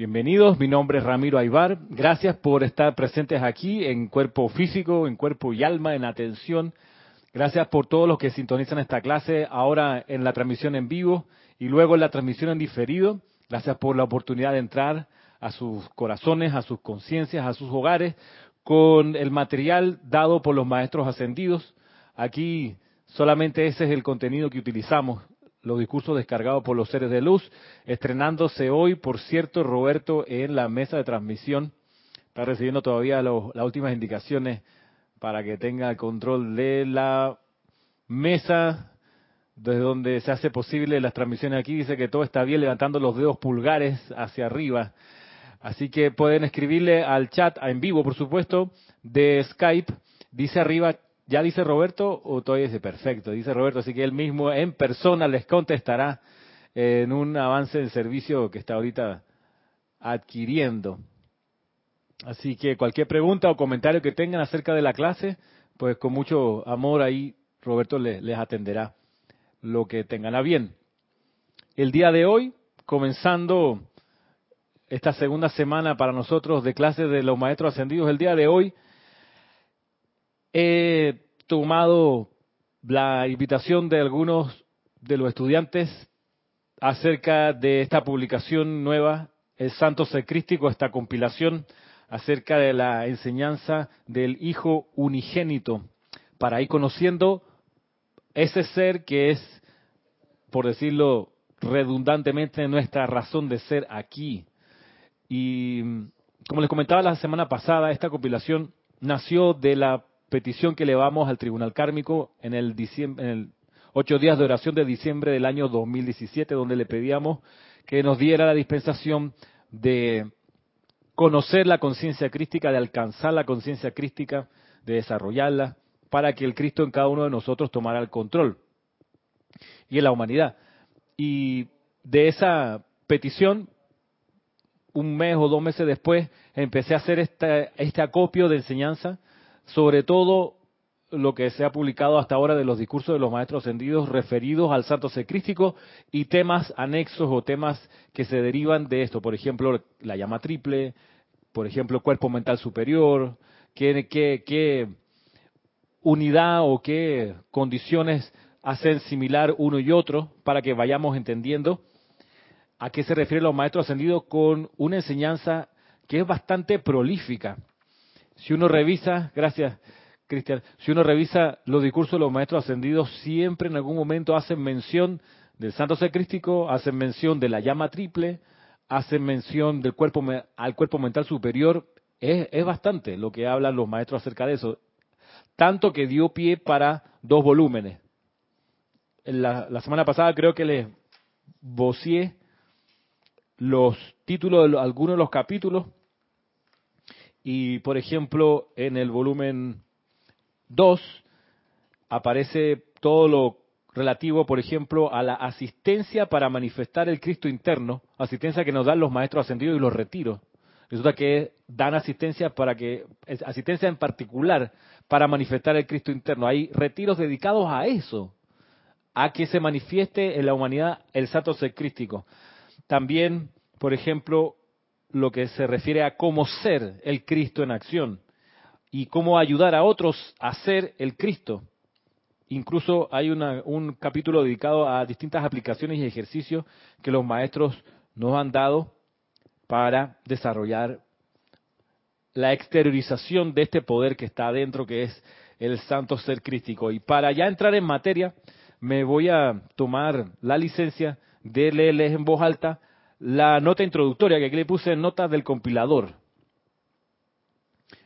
Bienvenidos, mi nombre es Ramiro Aybar. Gracias por estar presentes aquí en cuerpo físico, en cuerpo y alma, en atención. Gracias por todos los que sintonizan esta clase ahora en la transmisión en vivo y luego en la transmisión en diferido. Gracias por la oportunidad de entrar a sus corazones, a sus conciencias, a sus hogares con el material dado por los maestros ascendidos. Aquí solamente ese es el contenido que utilizamos los discursos descargados por los seres de luz, estrenándose hoy, por cierto, Roberto en la mesa de transmisión. Está recibiendo todavía las últimas indicaciones para que tenga el control de la mesa desde donde se hace posible las transmisiones aquí. Dice que todo está bien, levantando los dedos pulgares hacia arriba. Así que pueden escribirle al chat en vivo, por supuesto, de Skype. Dice arriba ¿Ya dice Roberto o todavía dice perfecto? Dice Roberto, así que él mismo en persona les contestará en un avance del servicio que está ahorita adquiriendo. Así que cualquier pregunta o comentario que tengan acerca de la clase, pues con mucho amor ahí Roberto les, les atenderá lo que tengan a bien. El día de hoy, comenzando esta segunda semana para nosotros de clases de los maestros ascendidos, el día de hoy he tomado la invitación de algunos de los estudiantes acerca de esta publicación nueva, el Santo Secrístico, esta compilación acerca de la enseñanza del Hijo Unigénito, para ir conociendo ese ser que es, por decirlo redundantemente, nuestra razón de ser aquí. Y como les comentaba la semana pasada, esta compilación nació de la petición que elevamos al Tribunal Kármico en el, en el ocho días de oración de diciembre del año 2017, donde le pedíamos que nos diera la dispensación de conocer la conciencia crística, de alcanzar la conciencia crística, de desarrollarla, para que el Cristo en cada uno de nosotros tomara el control y en la humanidad. Y de esa petición, un mes o dos meses después, empecé a hacer este acopio de enseñanza sobre todo lo que se ha publicado hasta ahora de los discursos de los maestros ascendidos referidos al santo secrístico y temas anexos o temas que se derivan de esto, por ejemplo, la llama triple, por ejemplo, cuerpo mental superior, qué, unidad o qué condiciones hacen similar uno y otro para que vayamos entendiendo a qué se refieren los maestros ascendidos con una enseñanza que es bastante prolífica si uno revisa, gracias Cristian, si uno revisa los discursos de los maestros ascendidos, siempre en algún momento hacen mención del santo secrístico, hacen mención de la llama triple, hacen mención del cuerpo al cuerpo mental superior. Es, es bastante lo que hablan los maestros acerca de eso. Tanto que dio pie para dos volúmenes. La, la semana pasada creo que les vocié los títulos de algunos de los capítulos y, por ejemplo, en el volumen 2 aparece todo lo relativo, por ejemplo, a la asistencia para manifestar el Cristo interno, asistencia que nos dan los maestros ascendidos y los retiros. Resulta que dan asistencia para que, asistencia en particular para manifestar el Cristo interno. Hay retiros dedicados a eso, a que se manifieste en la humanidad el santo ser crístico. También, por ejemplo, lo que se refiere a cómo ser el Cristo en acción y cómo ayudar a otros a ser el Cristo. Incluso hay un capítulo dedicado a distintas aplicaciones y ejercicios que los maestros nos han dado para desarrollar la exteriorización de este poder que está adentro, que es el santo ser crístico. Y para ya entrar en materia, me voy a tomar la licencia de leerles en voz alta la nota introductoria que aquí le puse en notas del compilador.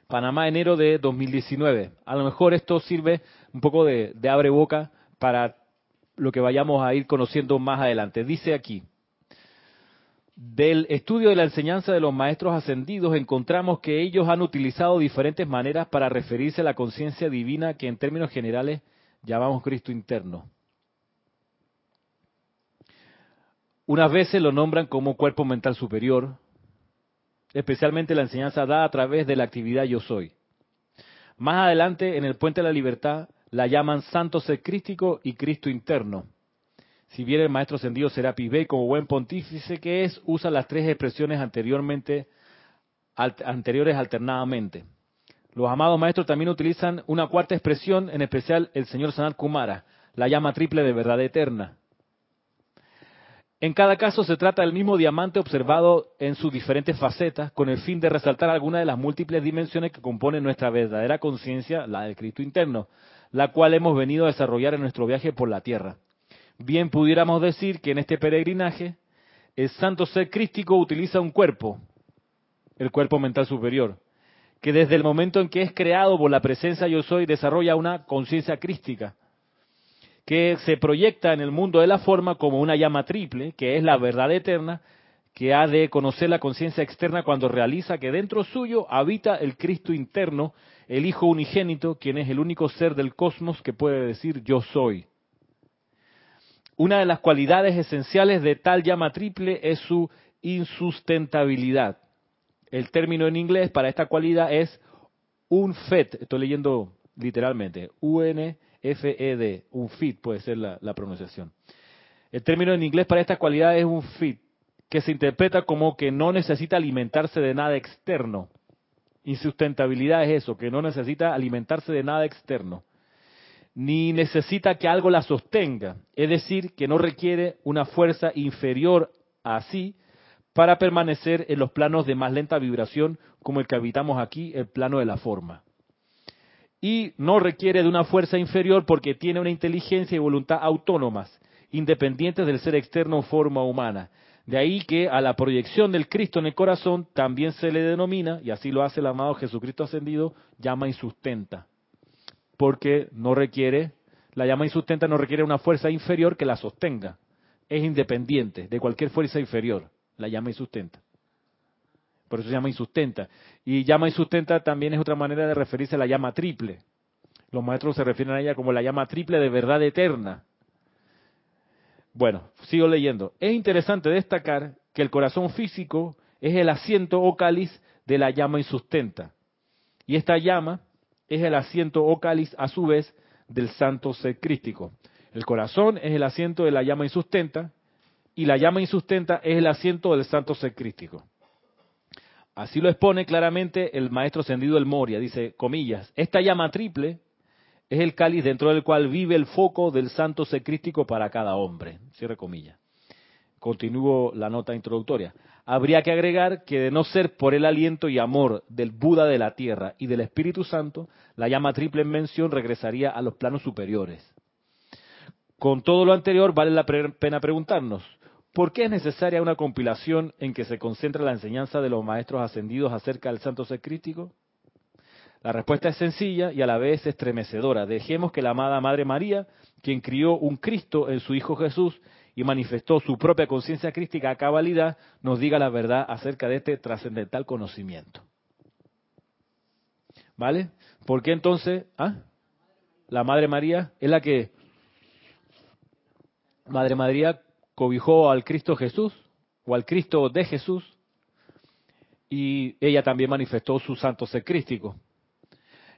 Panamá, enero de 2019. A lo mejor esto sirve un poco de, de abre boca para lo que vayamos a ir conociendo más adelante. Dice aquí, del estudio de la enseñanza de los maestros ascendidos encontramos que ellos han utilizado diferentes maneras para referirse a la conciencia divina que en términos generales llamamos Cristo interno. Unas veces lo nombran como cuerpo mental superior, especialmente la enseñanza dada a través de la actividad yo soy. Más adelante, en el Puente de la Libertad, la llaman santo ser crístico y Cristo interno. Si bien el maestro ascendido será Bey, como buen pontífice que es, usa las tres expresiones anteriormente, anteriores alternadamente. Los amados maestros también utilizan una cuarta expresión, en especial el señor Sanat Kumara, la llama triple de verdad eterna. En cada caso se trata del mismo diamante observado en sus diferentes facetas, con el fin de resaltar alguna de las múltiples dimensiones que componen nuestra verdadera conciencia, la del Cristo interno, la cual hemos venido a desarrollar en nuestro viaje por la tierra. Bien pudiéramos decir que en este peregrinaje, el santo ser crístico utiliza un cuerpo, el cuerpo mental superior, que desde el momento en que es creado por la presencia yo soy desarrolla una conciencia crística, que se proyecta en el mundo de la forma como una llama triple, que es la verdad eterna, que ha de conocer la conciencia externa cuando realiza que dentro suyo habita el Cristo interno, el Hijo unigénito, quien es el único ser del cosmos que puede decir yo soy. Una de las cualidades esenciales de tal llama triple es su insustentabilidad. El término en inglés para esta cualidad es un FET, estoy leyendo literalmente, U-N-F-E-D, un FIT puede ser la, la pronunciación. El término en inglés para esta cualidad es un FIT, que se interpreta como que no necesita alimentarse de nada externo. Insustentabilidad es eso, que no necesita alimentarse de nada externo ni necesita que algo la sostenga, es decir, que no requiere una fuerza inferior a sí para permanecer en los planos de más lenta vibración como el que habitamos aquí, el plano de la forma. Y no requiere de una fuerza inferior porque tiene una inteligencia y voluntad autónomas, independientes del ser externo o forma humana. De ahí que a la proyección del Cristo en el corazón también se le denomina, y así lo hace el amado Jesucristo ascendido, llama y sustenta porque no requiere, la llama insustenta no requiere una fuerza inferior que la sostenga. Es independiente de cualquier fuerza inferior, la llama insustenta. Por eso se llama insustenta. Y llama insustenta también es otra manera de referirse a la llama triple. Los maestros se refieren a ella como la llama triple de verdad eterna. Bueno, sigo leyendo. Es interesante destacar que el corazón físico es el asiento o cáliz de la llama insustenta. Y esta llama es el asiento o cáliz a su vez del santo ser crístico. El corazón es el asiento de la llama insustenta y la llama insustenta es el asiento del santo ser crístico. Así lo expone claramente el maestro ascendido del Moria, dice, comillas, esta llama triple es el cáliz dentro del cual vive el foco del santo ser crístico para cada hombre. Cierre comillas. Continúo la nota introductoria habría que agregar que de no ser por el aliento y amor del Buda de la tierra y del Espíritu Santo, la llama triple en mención regresaría a los planos superiores. Con todo lo anterior, vale la pena preguntarnos, ¿por qué es necesaria una compilación en que se concentra la enseñanza de los maestros ascendidos acerca del santo ser crístico? La respuesta es sencilla y a la vez estremecedora. Dejemos que la amada Madre María, quien crió un Cristo en su Hijo Jesús y manifestó su propia conciencia crística a cabalidad, nos diga la verdad acerca de este trascendental conocimiento. ¿Vale? ¿Por qué entonces ah? la Madre María es la que Madre María cobijó al Cristo Jesús o al Cristo de Jesús y ella también manifestó su santo ser crístico.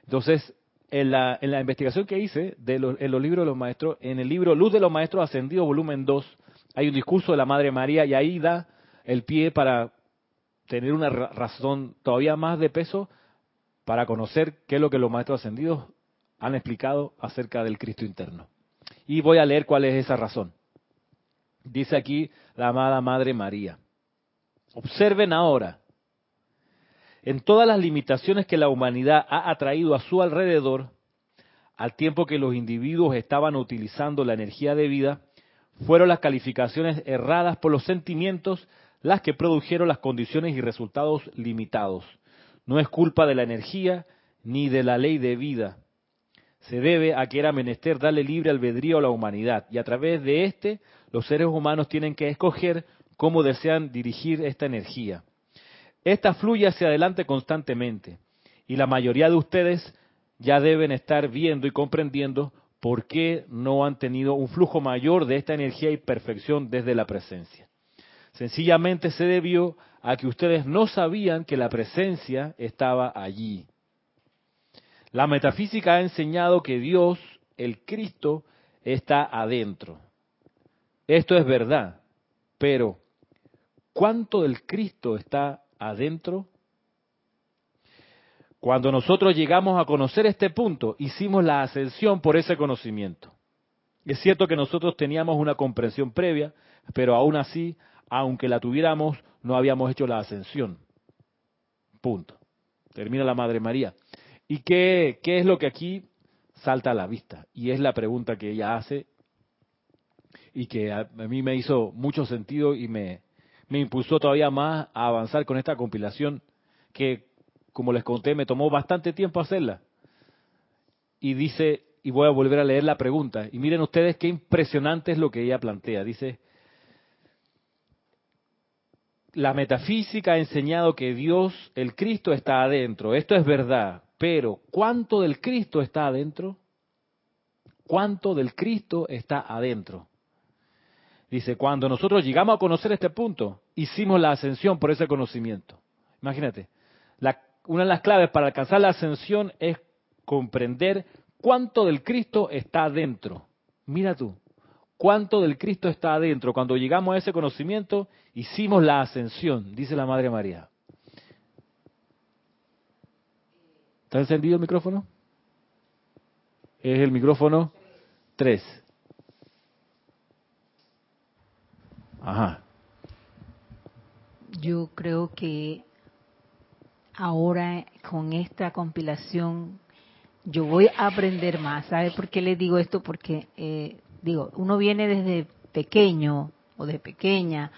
Entonces, en la, en la investigación que hice de en los libros de los maestros, en el libro Luz de los Maestros Ascendidos, volumen 2, hay un discurso de la Madre María y ahí da el pie para tener una razón todavía más de peso para conocer qué es lo que los Maestros Ascendidos han explicado acerca del Cristo interno. Y voy a leer cuál es esa razón. Dice aquí la amada Madre María. Observen ahora en todas las limitaciones que la humanidad ha atraído a su alrededor, al tiempo que los individuos estaban utilizando la energía de vida, fueron las calificaciones erradas por los sentimientos las que produjeron las condiciones y resultados limitados. No es culpa de la energía ni de la ley de vida. Se debe a que era menester darle libre albedrío a la humanidad y a través de éste los seres humanos tienen que escoger cómo desean dirigir esta energía. Esta fluye hacia adelante constantemente y la mayoría de ustedes ya deben estar viendo y comprendiendo por qué no han tenido un flujo mayor de esta energía y perfección desde la presencia. Sencillamente se debió a que ustedes no sabían que la presencia estaba allí. La metafísica ha enseñado que Dios, el Cristo, está adentro. Esto es verdad, pero ¿cuánto del Cristo está adentro? Cuando nosotros llegamos a conocer este punto, hicimos la ascensión por ese conocimiento. Es cierto que nosotros teníamos una comprensión previa, pero aún así, aunque la tuviéramos, no habíamos hecho la ascensión. Punto. Termina la Madre María. ¿Y qué, qué es lo que aquí salta a la vista? Y es la pregunta que ella hace y que a, mí me hizo mucho sentido y me, me impulsó todavía más a avanzar con esta compilación que, como les conté, me tomó bastante tiempo hacerla. Y dice, y voy a volver a leer la pregunta, y miren ustedes qué impresionante es lo que ella plantea. Dice, la metafísica ha enseñado que Dios, el Cristo, está adentro. Esto es verdad. Pero, ¿cuánto del Cristo está adentro? ¿Cuánto del Cristo está adentro? Dice, cuando nosotros llegamos a conocer este punto, hicimos la ascensión por ese conocimiento. Imagínate, una de las claves para alcanzar la ascensión es comprender cuánto del Cristo está adentro. Mira tú, cuánto del Cristo está adentro. Cuando llegamos a ese conocimiento, hicimos la ascensión, dice la Madre María. ¿Está encendido el micrófono? Es el micrófono 3. Ajá. Yo creo que ahora con esta compilación yo voy a aprender más. ¿Sabe por qué le digo esto? Porque, eh, digo, uno viene desde pequeño o de pequeña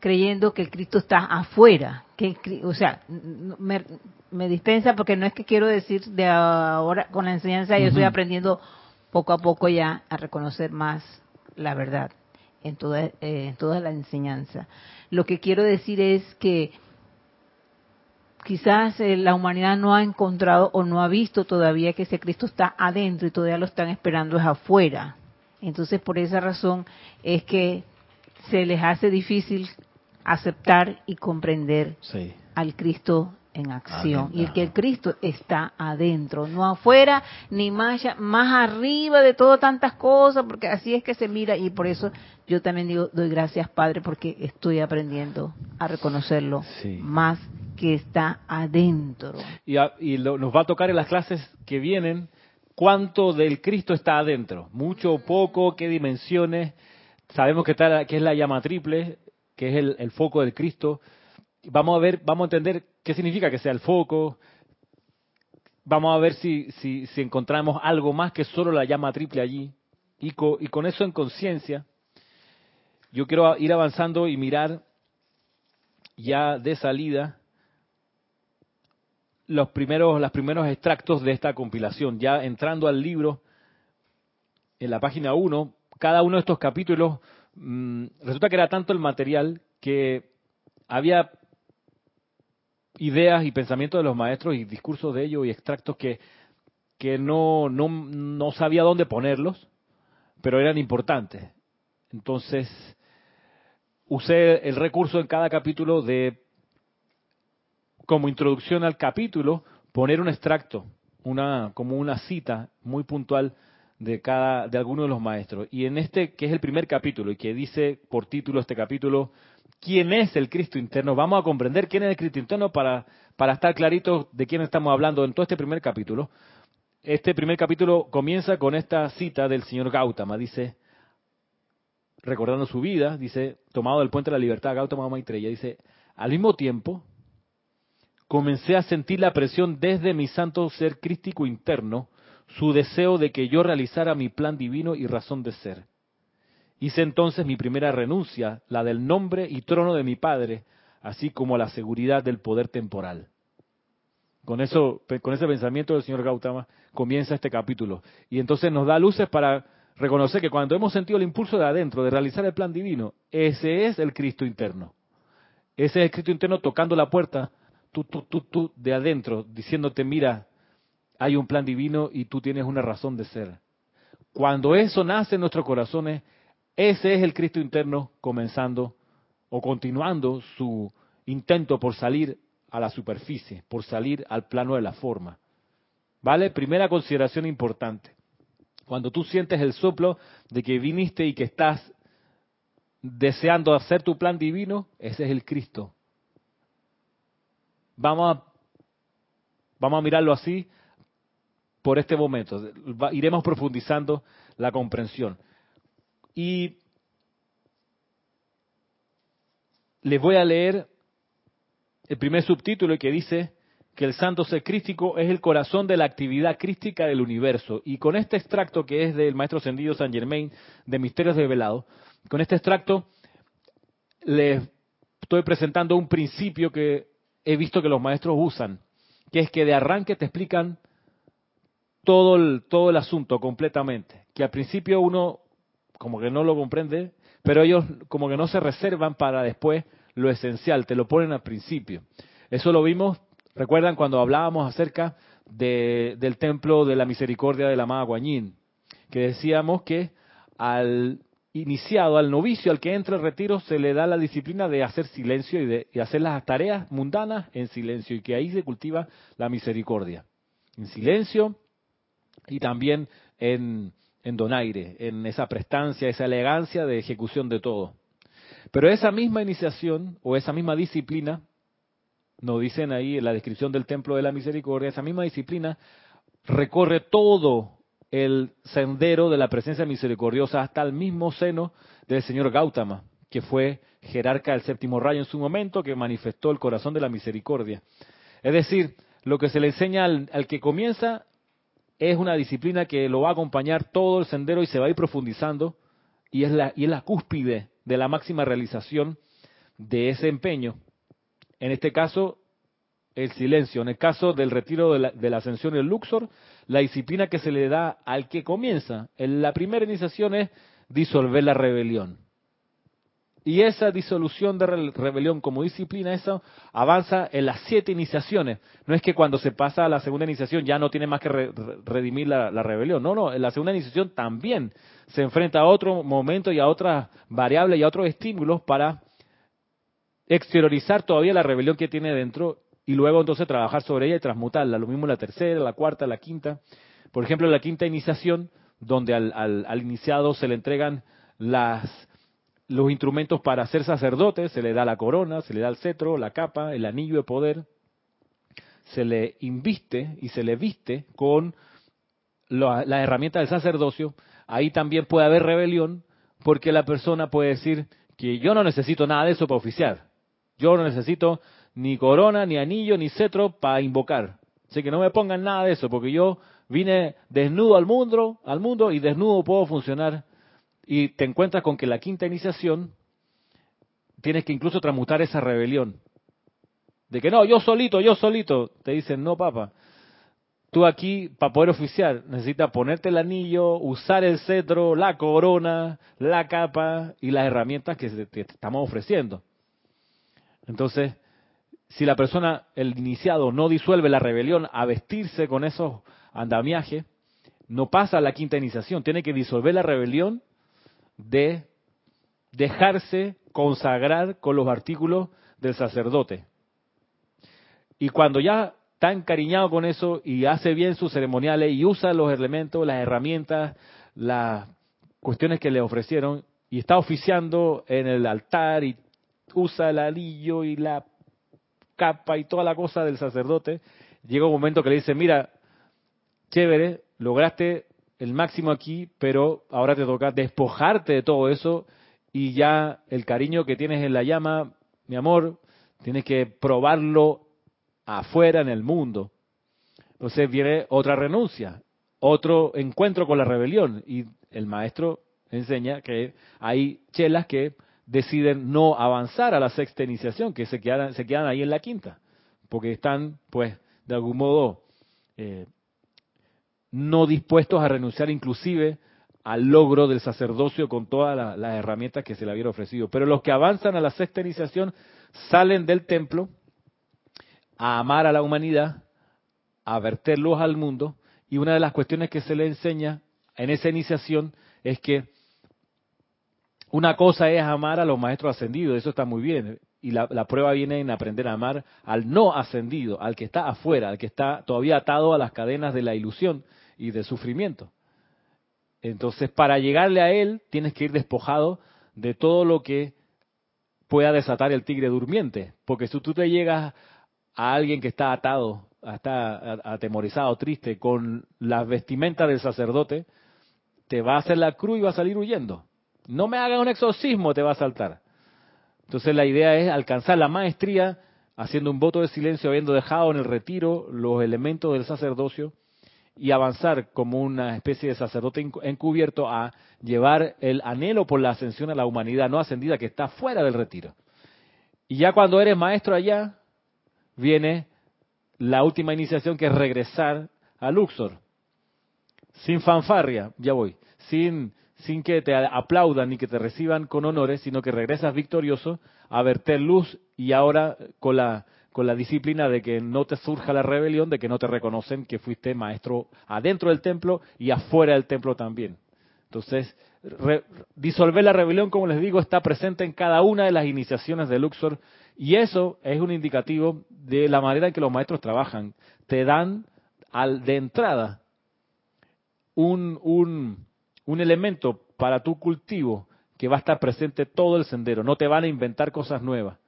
creyendo que el Cristo está afuera. Que, o sea, me, me, dispensa porque no es que quiero decir de ahora con la enseñanza, yo estoy aprendiendo poco a poco ya a reconocer más la verdad en toda, eh, en toda la enseñanza. Lo que quiero decir es que quizás eh, la humanidad no ha encontrado o no ha visto todavía que ese Cristo está adentro y todavía lo están esperando es afuera. Entonces, por esa razón es que se les hace difícil aceptar y comprender al Cristo en acción. y el que el Cristo está adentro, no afuera, ni más, más arriba de todo tantas cosas, porque así es que se mira y por eso yo también digo, doy gracias Padre porque estoy aprendiendo a reconocerlo más que está adentro. Y, y nos va a tocar en las clases que vienen cuánto del Cristo está adentro, mucho o poco, qué dimensiones. Sabemos que, está, que es la llama triple, que es el, foco del Cristo. Vamos a ver, vamos a entender qué significa que sea el foco. Vamos a ver si, si, encontramos algo más que solo la llama triple allí. Y con, eso en conciencia, yo quiero ir avanzando y mirar ya de salida los primeros, los primeros extractos de esta compilación. Ya entrando al libro, en la página 1, cada uno de estos capítulos Mm, resulta que era tanto el material que había ideas y pensamientos de los maestros y discursos de ellos y extractos que, que no, no, no sabía dónde ponerlos, pero eran importantes. Entonces, usé el recurso en cada capítulo de, como introducción al capítulo, poner un extracto, una, como una cita muy puntual de cada de alguno de los maestros. Y en este que es el primer capítulo y que dice por título este capítulo quién es el Cristo interno, vamos a comprender quién es el Cristo interno para para estar claritos de quién estamos hablando en todo este primer capítulo. Este primer capítulo comienza con esta cita del señor Gautama, dice recordando su vida, dice, tomado del puente de la libertad, Gautama Maitreya, dice, al mismo tiempo comencé a sentir la presión desde mi santo ser crístico interno su deseo de que yo realizara mi plan divino y razón de ser. Hice entonces mi primera renuncia, la del nombre y trono de mi Padre, así como la seguridad del poder temporal. Con eso, con ese pensamiento del señor Gautama comienza este capítulo. Y entonces nos da luces para reconocer que cuando hemos sentido el impulso de adentro de realizar el plan divino, ese es el Cristo interno. Ese es el Cristo interno tocando la puerta, tú, tú, tú, tú, de adentro, diciéndote, mira, hay un plan divino y tú tienes una razón de ser. Cuando eso nace en nuestros corazones, ese es el Cristo interno comenzando o continuando su intento por salir a la superficie, por salir al plano de la forma. ¿Vale? Primera consideración importante. Cuando tú sientes el soplo de que viniste y que estás deseando hacer tu plan divino, ese es el Cristo. Vamos a, vamos a mirarlo así por este momento. iremos profundizando la comprensión. Y les voy a leer el primer subtítulo que dice que el santo ser crístico es el corazón de la actividad crística del universo. Y con este extracto que es del maestro ascendido San Germain de Misterios Revelados, con este extracto les estoy presentando un principio que he visto que los maestros usan, que es que de arranque te explican todo el, todo el asunto completamente, que al principio uno como que no lo comprende, pero ellos como que no se reservan para después lo esencial, te lo ponen al principio. Eso lo vimos, recuerdan cuando hablábamos acerca de, del templo de la misericordia de la amada Guanyin, que decíamos que al iniciado, al novicio, al que entra al retiro, se le da la disciplina de hacer silencio y de hacer las tareas mundanas en silencio, y que ahí se cultiva la misericordia. En silencio y también en, en donaire, en esa prestancia, esa elegancia de ejecución de todo. Pero esa misma iniciación o esa misma disciplina, nos dicen ahí en la descripción del templo de la misericordia, esa misma disciplina recorre todo el sendero de la presencia misericordiosa hasta el mismo seno del señor Gautama, que fue jerarca del séptimo rayo en su momento, que manifestó el corazón de la misericordia. Es decir, lo que se le enseña al, al que comienza es una disciplina que lo va a acompañar todo el sendero y se va a ir profundizando y es la, y es la cúspide de la máxima realización de ese empeño. En este caso, el silencio. En el caso del retiro de la, de la ascensión del Luxor, la disciplina que se le da al que comienza. En la primera iniciación es disolver la rebelión. Y esa disolución de rebelión como disciplina, eso avanza en las siete iniciaciones. No es que cuando se pasa a la segunda iniciación ya no tiene más que redimir la, la, rebelión. No, no, en la segunda iniciación también se enfrenta a otro momento y a otras variables y a otros estímulos para exteriorizar todavía la rebelión que tiene dentro y luego entonces trabajar sobre ella y transmutarla. Lo mismo la tercera, la cuarta, la quinta. Por ejemplo, la quinta iniciación, donde al, al, iniciado se le entregan las, los instrumentos para ser sacerdote, se le da la corona, se le da el cetro, la capa, el anillo de poder, se le inviste y se le viste con la, la herramienta del sacerdocio, ahí también puede haber rebelión, porque la persona puede decir que yo no necesito nada de eso para oficiar. Yo no necesito ni corona, ni anillo, ni cetro para invocar. Así que no me pongan nada de eso, porque yo vine desnudo al mundo, al mundo y desnudo puedo funcionar. Y te encuentras con que la quinta iniciación tienes que incluso transmutar esa rebelión. De que no, yo solito, yo solito. Te dicen, no, papá. Tú aquí, para poder oficiar, necesitas ponerte el anillo, usar el cetro, la corona, la capa y las herramientas que te estamos ofreciendo. Entonces, si la persona, el iniciado, no disuelve la rebelión a vestirse con esos andamiajes, no pasa la quinta iniciación. Tiene que disolver la rebelión de dejarse consagrar con los artículos del sacerdote. Y cuando ya está encariñado con eso y hace bien sus ceremoniales y usa los elementos, las herramientas, las cuestiones que le ofrecieron y está oficiando en el altar y usa el alillo y la capa y toda la cosa del sacerdote, llega un momento que le dice, mira, chévere, lograste el máximo aquí, pero ahora te toca despojarte de todo eso y ya el cariño que tienes en la llama, mi amor, tienes que probarlo afuera en el mundo. Entonces viene otra renuncia, otro encuentro con la rebelión y el maestro enseña que hay chelas que deciden no avanzar a la sexta iniciación, que se quedan, se quedan ahí en la quinta, porque están, pues, de algún modo, eh, no dispuestos a renunciar inclusive al logro del sacerdocio con todas las herramientas que se le habían ofrecido. Pero los que avanzan a la sexta iniciación salen del templo a amar a la humanidad, a verter luz al mundo, y una de las cuestiones que se le enseña en esa iniciación es que una cosa es amar a los maestros ascendidos, eso está muy bien. Y la, prueba viene en aprender a amar al no ascendido, al que está afuera, al que está todavía atado a las cadenas de la ilusión y del sufrimiento. Entonces, para llegarle a él, tienes que ir despojado de todo lo que pueda desatar el tigre durmiente. Porque si tú te llegas a alguien que está atado, está atemorizado, triste, con las vestimentas del sacerdote, te va a hacer la cruz y va a salir huyendo. No me haga un exorcismo, te va a saltar. Entonces la idea es alcanzar la maestría haciendo un voto de silencio, habiendo dejado en el retiro los elementos del sacerdocio y avanzar como una especie de sacerdote encubierto a llevar el anhelo por la ascensión a la humanidad no ascendida que está fuera del retiro. Y ya cuando eres maestro allá, viene la última iniciación que es regresar a Luxor. Sin fanfarria, ya voy, sin, sin que te aplaudan ni que te reciban con honores, sino que regresas victorioso a verter luz y ahora con la con la disciplina de que no te surja la rebelión, de que no te reconocen que fuiste maestro adentro del templo y afuera del templo también. Entonces, disolver la rebelión, como les digo, está presente en cada una de las iniciaciones de Luxor y eso es un indicativo de la manera en que los maestros trabajan. Te dan al, de entrada un, un, un elemento para tu cultivo que va a estar presente todo el sendero. No te van a inventar cosas nuevas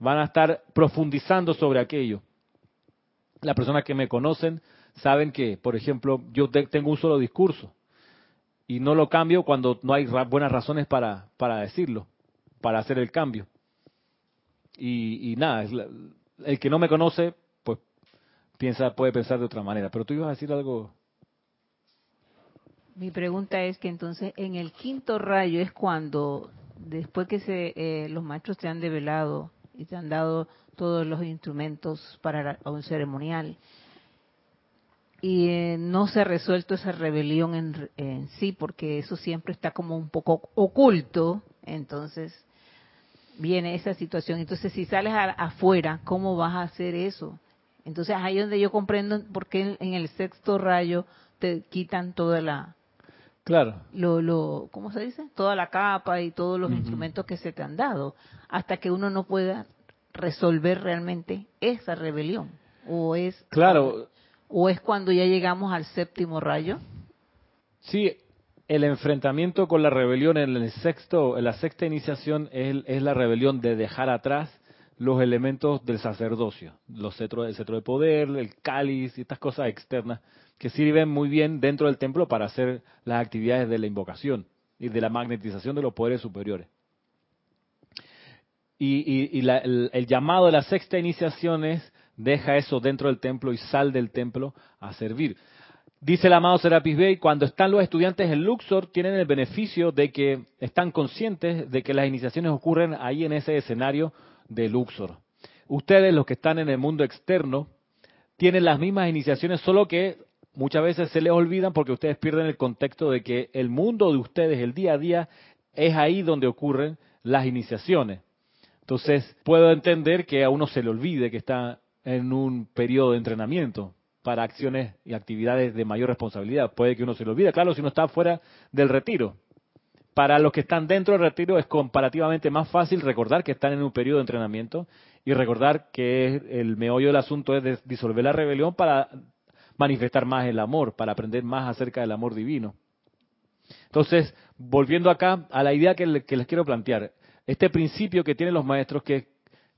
van a estar profundizando sobre aquello. Las personas que me conocen saben que, por ejemplo, yo tengo un solo discurso y no lo cambio cuando no hay buenas razones para, para decirlo, para hacer el cambio. Y, nada, el que no me conoce, pues piensa, puede pensar de otra manera. Pero tú ibas a decir algo. Mi pregunta es que entonces en el quinto rayo es cuando, después que se, eh, los maestros te han develado y te han dado todos los instrumentos para un ceremonial. Y eh, no se ha resuelto esa rebelión en, en sí, porque eso siempre está como un poco oculto. Entonces, viene esa situación. Entonces, si sales afuera, ¿cómo vas a hacer eso? Entonces, ahí es donde yo comprendo por qué en, el sexto rayo te quitan toda la... Claro. Lo, lo, ¿Cómo se dice? Toda la capa y todos los instrumentos que se te han dado hasta que uno no pueda resolver realmente esa rebelión. O es claro. o es cuando ya llegamos al séptimo rayo. Sí el enfrentamiento con la rebelión en el sexto en la sexta iniciación es, es la rebelión de dejar atrás los elementos del sacerdocio los cetros el cetro de poder el cáliz y estas cosas externas que sirven muy bien dentro del templo para hacer las actividades de la invocación y de la magnetización de los poderes superiores y, el, llamado de la sexta iniciación es, deja eso dentro del templo y sal del templo a servir. Dice el amado Serapis Bey, cuando están los estudiantes en Luxor, tienen el beneficio de que están conscientes de que las iniciaciones ocurren ahí en ese escenario de Luxor. Ustedes, los que están en el mundo externo, tienen las mismas iniciaciones, solo que muchas veces se les olvidan porque ustedes pierden el contexto de que el mundo de ustedes, el día a día, es ahí donde ocurren las iniciaciones. Entonces, puedo entender que a uno se le olvide que está en un periodo de entrenamiento para acciones y actividades de mayor responsabilidad. Puede que uno se le olvide, claro, si uno está fuera del retiro. Para los que están dentro del retiro es comparativamente más fácil recordar que están en un periodo de entrenamiento y recordar que el meollo del asunto es disolver la rebelión para manifestar más el amor, para aprender más acerca del amor divino. Entonces, volviendo acá a la idea que les quiero plantear, este principio que tienen los maestros, que,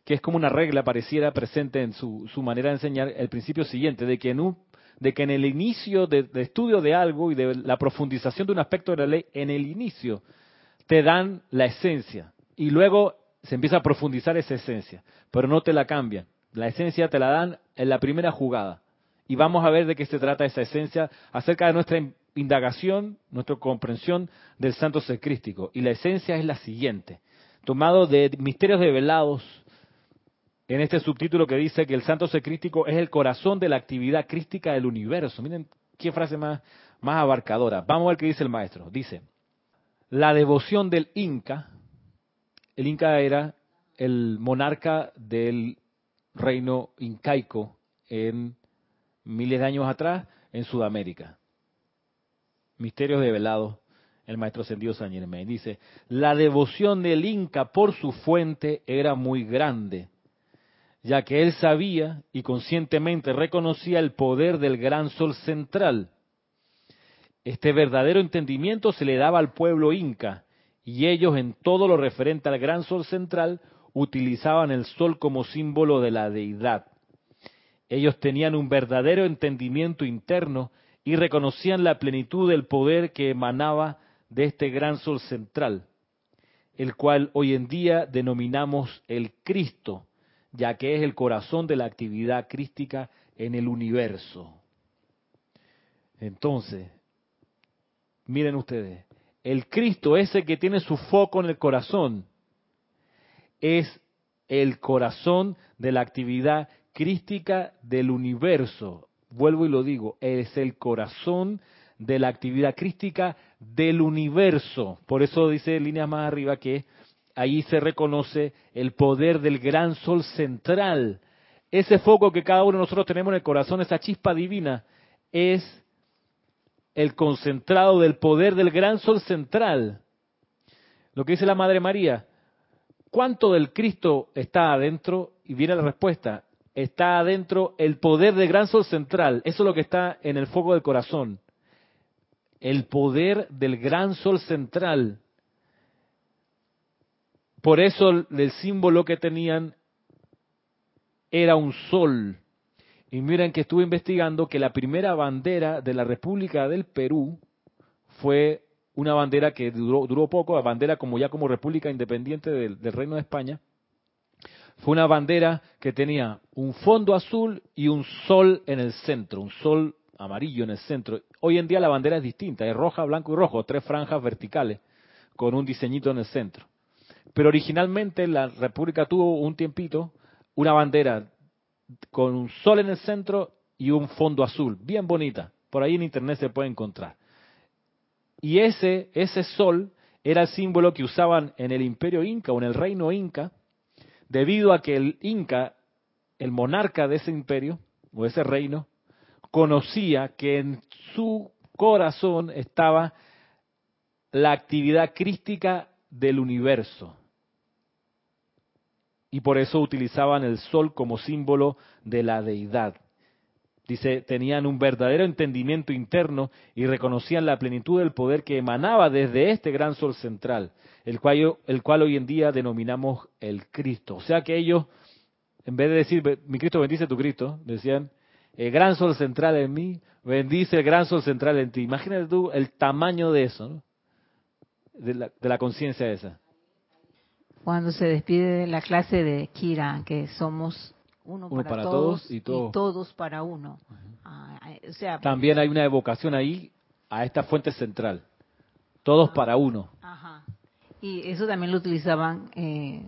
es como una regla pareciera presente en su, manera de enseñar, el principio siguiente, de que en, un, de que en el inicio de, estudio de algo y de la profundización de un aspecto de la ley, en el inicio te dan la esencia y luego se empieza a profundizar esa esencia, pero no te la cambian. La esencia te la dan en la primera jugada. Y vamos a ver de qué se trata esa esencia acerca de nuestra indagación, nuestra comprensión del santo ser crístico. Y la esencia es la siguiente tomado de Misterios Develados, en este subtítulo que dice que el santo ser crístico es el corazón de la actividad crística del universo. Miren qué frase más, más abarcadora. Vamos a ver qué dice el maestro. Dice, la devoción del Inca, el Inca era el monarca del reino incaico en miles de años atrás en Sudamérica. Misterios develados el maestro ascendido San Germain. Dice, la devoción del Inca por su fuente era muy grande, ya que él sabía y conscientemente reconocía el poder del gran sol central. Este verdadero entendimiento se le daba al pueblo inca y ellos en todo lo referente al gran sol central utilizaban el sol como símbolo de la deidad. Ellos tenían un verdadero entendimiento interno y reconocían la plenitud del poder que emanaba de este gran sol central, el cual hoy en día denominamos el Cristo, ya que es el corazón de la actividad crística en el universo. Entonces, miren ustedes, el Cristo, ese que tiene su foco en el corazón, es el corazón de la actividad crística del universo. Vuelvo y lo digo, es el corazón de la actividad crística del universo. Por eso dice líneas más arriba que ahí se reconoce el poder del gran sol central. Ese foco que cada uno de nosotros tenemos en el corazón, esa chispa divina, es el concentrado del poder del gran sol central. Lo que dice la Madre María, ¿cuánto del Cristo está adentro? Y viene la respuesta, está adentro el poder del gran sol central. Eso es lo que está en el foco del corazón. El poder del gran sol central. Por eso el símbolo que tenían era un sol. Y miren que estuve investigando que la primera bandera de la República del Perú fue una bandera que duró, duró poco, la bandera como ya como República Independiente del, del Reino de España. Fue una bandera que tenía un fondo azul y un sol en el centro, un sol amarillo en el centro. Hoy en día la bandera es distinta, es roja, blanco y rojo, tres franjas verticales con un diseñito en el centro. Pero originalmente la República tuvo un tiempito una bandera con un sol en el centro y un fondo azul, bien bonita. Por ahí en internet se puede encontrar. Y ese, ese sol era el símbolo que usaban en el imperio inca o en el reino inca, debido a que el inca, el monarca de ese imperio o ese reino, conocía que en su corazón estaba la actividad crística del universo y por eso utilizaban el sol como símbolo de la deidad. Dice, tenían un verdadero entendimiento interno y reconocían la plenitud del poder que emanaba desde este gran sol central, el cual, el cual hoy en día denominamos el Cristo. O sea que ellos, en vez de decir, mi Cristo bendice tu Cristo, decían, el gran sol central en mí, bendice el gran sol central en ti. Imagínate tú el tamaño de eso, de la, de la conciencia esa cuando se despide de la clase de Kira, que somos uno, para, todos, y, todos para uno. Ah, o sea, También hay una evocación ahí a esta fuente central. Todos ah, para uno. Ajá. Y eso también lo utilizaban eh,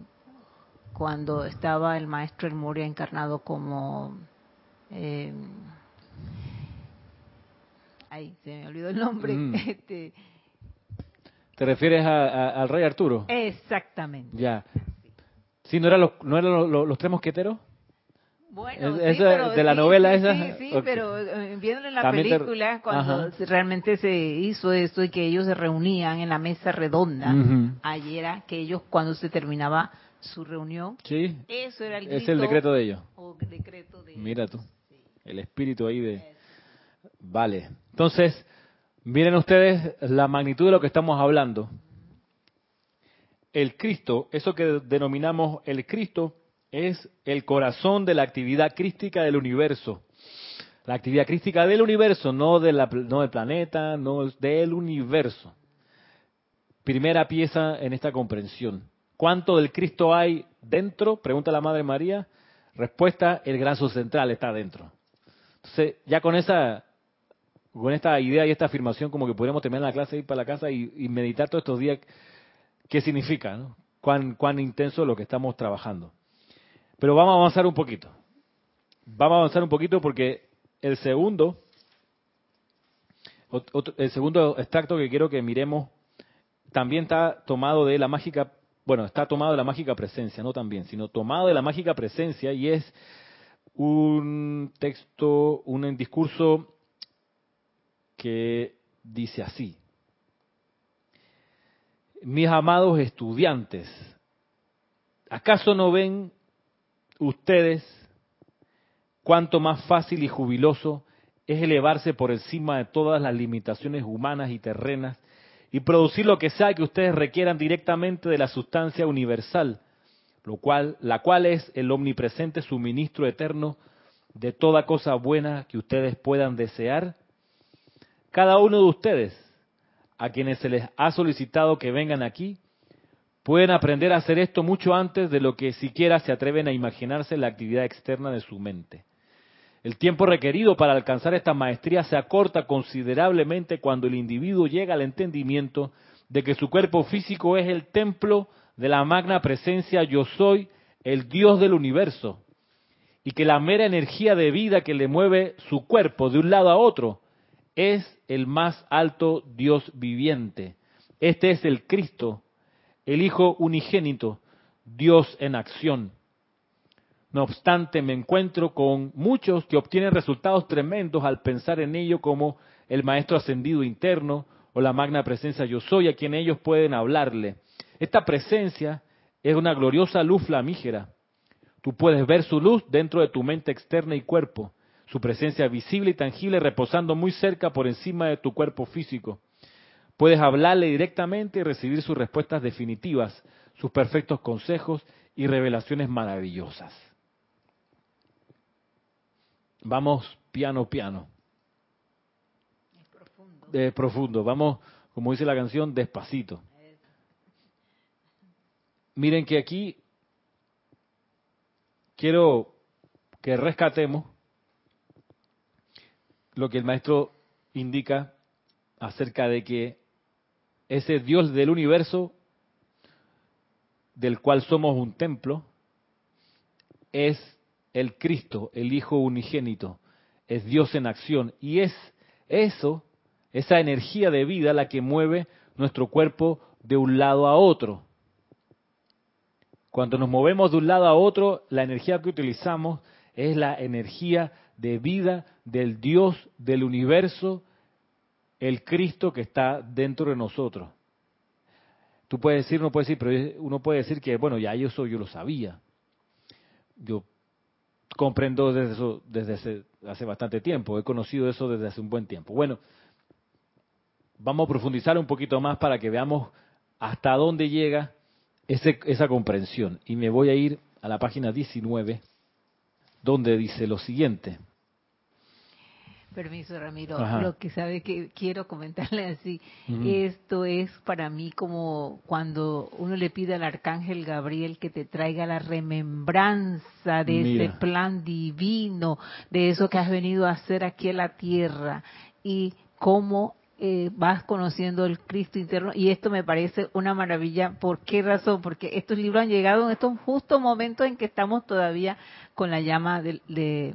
cuando estaba el maestro El Moria encarnado como... Eh, ay, se me olvidó el nombre. Mm. Este, ¿Te refieres al rey Arturo? Exactamente. Ya. ¿Sí, no, eran los, no eran los, tres mosqueteros? Bueno, sí, pero, de la novela esa. Sí, sí, pero eh, viendo en la película, cuando realmente se hizo esto y que ellos se reunían en la mesa redonda, ayer era que ellos cuando se terminaba su reunión, sí, eso era el Es el decreto de ellos. O decreto de Mira tú, el espíritu ahí de... Vale, entonces Miren ustedes la magnitud de lo que estamos hablando. El Cristo, eso que denominamos el Cristo, es el corazón de la actividad crística del universo. La actividad crística del universo, no, de la, no del planeta, no del universo. Primera pieza en esta comprensión. ¿Cuánto del Cristo hay dentro? Pregunta la Madre María. Respuesta, el graso central está dentro. Entonces, ya con esa con esta idea y esta afirmación como que podríamos terminar la clase, ir para la casa y, meditar todos estos días qué significa, cuán, cuán intenso es lo que estamos trabajando. Pero vamos a avanzar un poquito. Vamos a avanzar un poquito porque el segundo, el segundo extracto que quiero que miremos también está tomado de la mágica, bueno, está tomado de la mágica presencia, no también, sino tomado de la mágica presencia y es un texto, un discurso que dice así. Mis amados estudiantes, ¿acaso no ven ustedes cuánto más fácil y jubiloso es elevarse por encima de todas las limitaciones humanas y terrenas y producir lo que sea que ustedes requieran directamente de la sustancia universal, lo cual, la cual es el omnipresente suministro eterno de toda cosa buena que ustedes puedan desear. Cada uno de ustedes, a quienes se les ha solicitado que vengan aquí, pueden aprender a hacer esto mucho antes de lo que siquiera se atreven a imaginarse la actividad externa de su mente. El tiempo requerido para alcanzar esta maestría se acorta considerablemente cuando el individuo llega al entendimiento de que su cuerpo físico es el templo de la magna presencia yo soy, el Dios del universo, y que la mera energía de vida que le mueve su cuerpo de un lado a otro es el más alto Dios viviente. Este es el Cristo, el Hijo unigénito, Dios en acción. No obstante, me encuentro con muchos que obtienen resultados tremendos al pensar en ello como el Maestro ascendido interno o la magna presencia yo soy a quien ellos pueden hablarle. Esta presencia es una gloriosa luz flamígera. Tú puedes ver su luz dentro de tu mente externa y cuerpo, su presencia visible y tangible reposando muy cerca por encima de tu cuerpo físico. Puedes hablarle directamente y recibir sus respuestas definitivas, sus perfectos consejos y revelaciones maravillosas. Vamos piano, piano. Es profundo. Es profundo. Vamos, como dice la canción, despacito. Miren que aquí quiero que rescatemos lo que el maestro indica acerca de que ese Dios del universo, del cual somos un templo, es el Cristo, el Hijo unigénito, es Dios en acción. Y es eso, esa energía de vida la que mueve nuestro cuerpo de un lado a otro. Cuando nos movemos de un lado a otro, la energía que utilizamos es la energía de vida del Dios del universo el Cristo que está dentro de nosotros. Tú puedes decir, no puedes decir, pero uno puede decir que, bueno, ya eso yo lo sabía. Yo comprendo desde eso desde hace, hace bastante tiempo, he conocido eso desde hace un buen tiempo. Bueno, vamos a profundizar un poquito más para que veamos hasta dónde llega ese, esa comprensión. Y me voy a ir a la página 19, donde dice lo siguiente. Permiso, Ramiro. Lo que sabe que quiero comentarle así, esto es para mí como cuando uno le pide al arcángel Gabriel que te traiga la remembranza de ese plan divino, de eso que has venido a hacer aquí en la tierra y cómo eh, vas conociendo el Cristo interno y esto me parece una maravilla. ¿Por qué razón? Porque estos libros han llegado en estos justos momentos en que estamos todavía con la llama de de,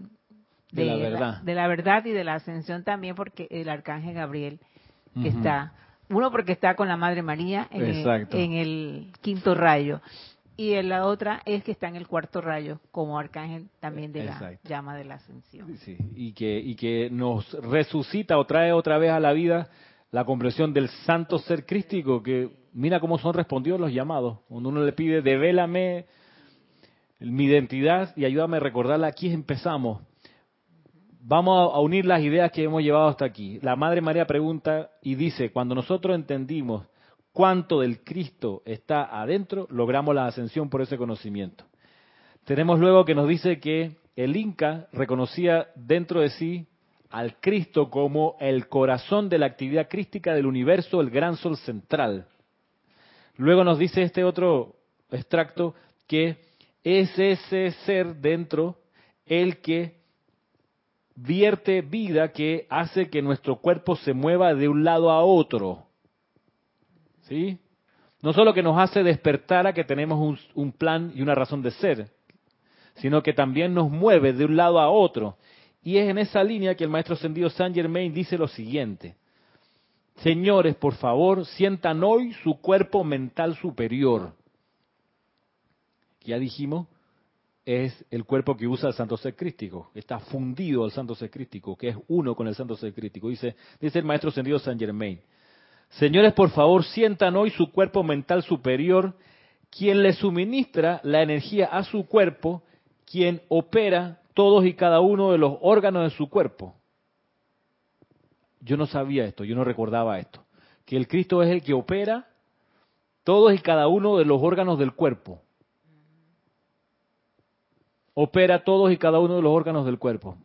la verdad. de la verdad y de la ascensión también, porque el arcángel Gabriel está, uno porque está con la Madre María en, el, quinto rayo, y la otra es que está en el cuarto rayo como arcángel también de la llama de la ascensión. y, que, y que nos resucita o trae otra vez a la vida la comprensión del santo ser crístico, que mira cómo son respondidos los llamados. Cuando uno le pide, devélame mi identidad y ayúdame a recordarla, aquí empezamos Vamos a unir las ideas que hemos llevado hasta aquí. La Madre María pregunta y dice, cuando nosotros entendimos cuánto del Cristo está adentro, logramos la ascensión por ese conocimiento. Tenemos luego que nos dice que el Inca reconocía dentro de sí al Cristo como el corazón de la actividad crística del universo, el gran sol central. Luego nos dice este otro extracto que es ese ser dentro el que vierte vida que hace que nuestro cuerpo se mueva de un lado a otro. ¿Sí? No solo que nos hace despertar a que tenemos un, plan y una razón de ser, sino que también nos mueve de un lado a otro. Y es en esa línea que el maestro ascendido Saint Germain dice lo siguiente. Señores, por favor, sientan hoy su cuerpo mental superior. Ya dijimos, es el cuerpo que usa el santo ser crístico. Está fundido al santo ser crístico, que es uno con el santo ser crístico. Dice, dice el maestro ascendido Saint Germain. Señores, por favor, sientan hoy su cuerpo mental superior, quien le suministra la energía a su cuerpo, quien opera todos y cada uno de los órganos de su cuerpo. Yo no sabía esto, yo no recordaba esto. que el Cristo es el que opera todos y cada uno de los órganos del cuerpo. Opera todos y cada uno de los órganos del cuerpo.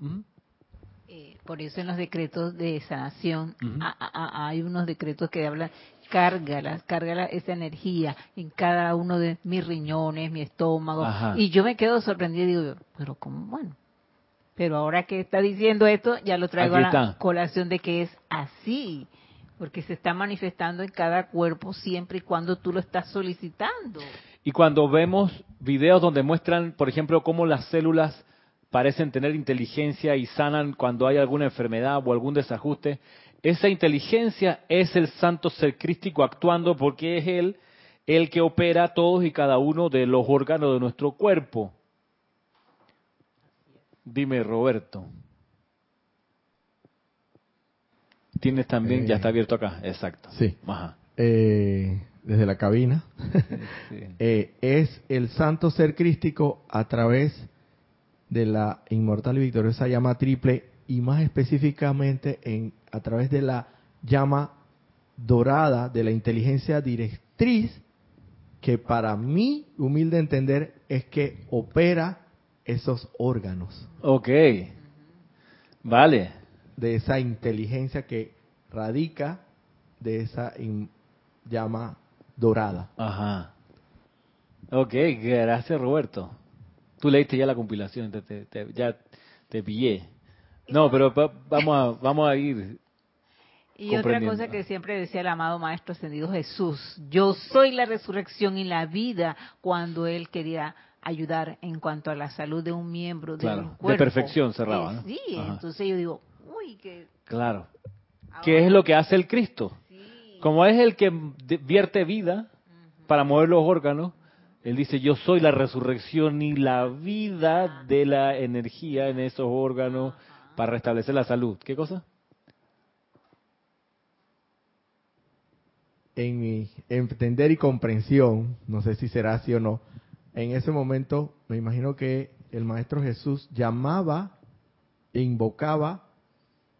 Eh, por eso en los decretos de sanación hay unos decretos que hablan, cárgala, cárgala esa energía en cada uno de mis riñones, mi estómago. Y yo me quedo sorprendida y digo, pero ¿cómo? Bueno, pero ahora que está diciendo esto, ya lo traigo a la colación de que es así, porque se está manifestando en cada cuerpo siempre y cuando tú lo estás solicitando. Y cuando vemos videos donde muestran, por ejemplo, cómo las células parecen tener inteligencia y sanan cuando hay alguna enfermedad o algún desajuste, esa inteligencia es el santo ser crístico actuando porque es él el que opera todos y cada uno de los órganos de nuestro cuerpo. Dime, Roberto. Tienes también, ya está eh, abierto acá, exacto. Sí. Eh, desde la cabina. Eh, es el santo ser crístico a través de la inmortal y victoriosa llama triple y más específicamente en, a través de la llama dorada de la inteligencia directriz que para mí, humilde entender, es que opera esos órganos. Ok. Vale. De esa inteligencia que radica de esa llama dorada. Ajá. Ok, gracias Roberto. Tú leíste ya la compilación, ya te pillé. No, pero vamos a, vamos a ir. Y otra cosa que siempre decía el amado Maestro Ascendido Jesús, yo soy la resurrección y la vida cuando él quería ayudar en cuanto a la salud de un miembro del cuerpo. De perfección cerraba, Sí, entonces yo digo, uy, que... Claro. ¿Qué es lo que hace el Cristo? Como es el que vierte vida para mover los órganos, él dice, yo soy la resurrección y la vida de la energía en esos órganos para restablecer la salud. ¿Qué cosa? En mi entender y comprensión, no sé si será así o no, en ese momento me imagino que el Maestro Jesús llamaba e invocaba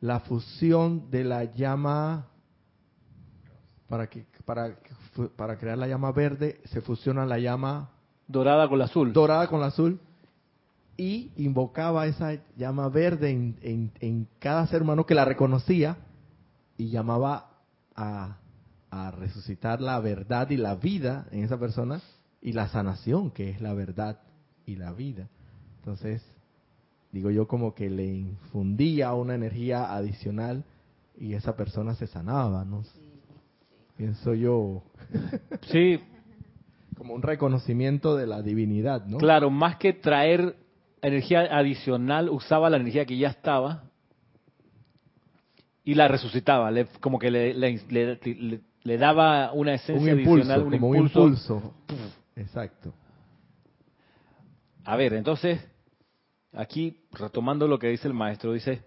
la fusión de la llama para que para, para crear la llama verde se fusiona la llama dorada con la azul dorada con la azul y invocaba esa llama verde en, en, cada ser humano que la reconocía y llamaba a, a resucitar la verdad y la vida en esa persona y la sanación, que es la verdad y la vida. Entonces, digo yo como que le infundía una energía adicional y esa persona se sanaba, ¿no? Pienso yo. Sí. como un reconocimiento de la divinidad, ¿no? Claro, más que traer energía adicional, usaba la energía que ya estaba y la resucitaba, como que le, le, daba una esencia adicional, un como impulso. Un impulso. Exacto. A ver, entonces, aquí retomando lo que dice el maestro, dice,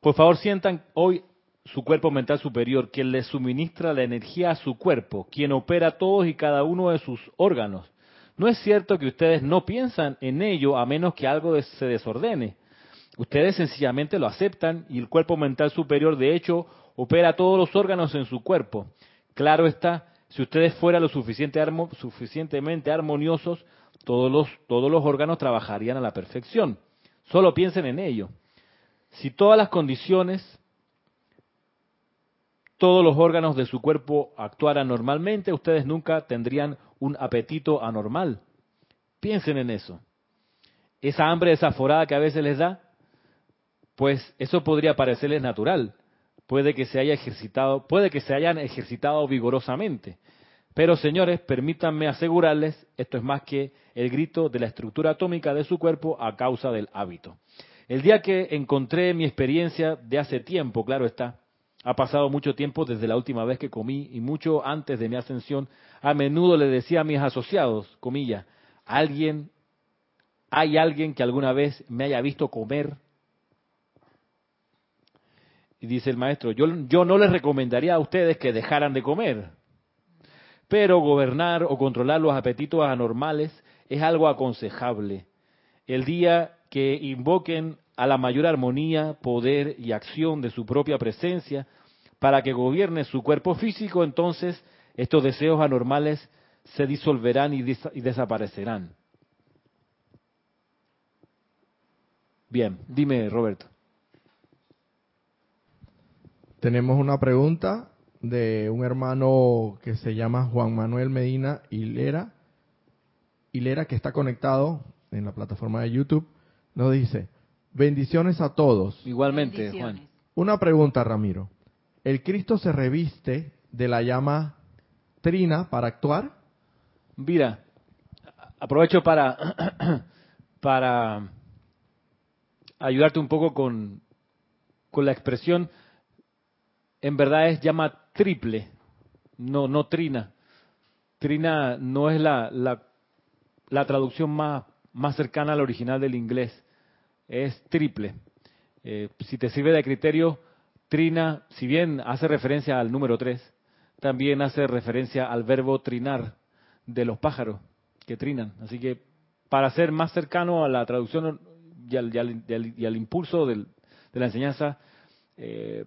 por favor sientan hoy su cuerpo mental superior, quien le suministra la energía a su cuerpo, quien opera todos y cada uno de sus órganos. No es cierto que ustedes no piensan en ello a menos que algo se desordene. Ustedes sencillamente lo aceptan y el cuerpo mental superior de hecho opera todos los órganos en su cuerpo. Claro está, si ustedes fueran lo suficientemente armoniosos, todos los, todos los órganos trabajarían a la perfección. Solo piensen en ello. Si todas las condiciones, todos los órganos de su cuerpo actuaran normalmente, ustedes nunca tendrían un apetito anormal. Piensen en eso. Esa hambre desaforada que a veces les da, pues eso podría parecerles natural. Puede que se haya ejercitado, puede que se hayan ejercitado vigorosamente. Pero señores, permítanme asegurarles, esto es más que el grito de la estructura atómica de su cuerpo a causa del hábito. El día que encontré mi experiencia de hace tiempo, claro está, ha pasado mucho tiempo desde la última vez que comí y mucho antes de mi ascensión, a menudo le decía a mis asociados, comillas, alguien, hay alguien que alguna vez me haya visto comer. Y dice el maestro, yo, yo no les recomendaría a ustedes que dejaran de comer pero gobernar o controlar los apetitos anormales es algo aconsejable. El día que invoquen a la mayor armonía, poder y acción de su propia presencia, para que gobierne su cuerpo físico, entonces estos deseos anormales se disolverán y, desaparecerán. Bien, dime Roberto. Tenemos una pregunta de un hermano que se llama Juan Manuel Medina Hilera, Hilera que está conectado en la plataforma de YouTube, nos dice, bendiciones a todos. Igualmente, Juan. Una pregunta, Ramiro. ¿El Cristo se reviste de la llama trina para actuar? Mira, aprovecho para, para ayudarte un poco con, con la expresión en verdad es llama triple, no, no trina. Trina no es la, la, traducción más, más cercana al original del inglés, es triple. Eh, si te sirve de criterio, trina, si bien hace referencia al número 3, también hace referencia al verbo trinar de los pájaros que trinan. Así que para ser más cercano a la traducción y al, impulso de la enseñanza, eh,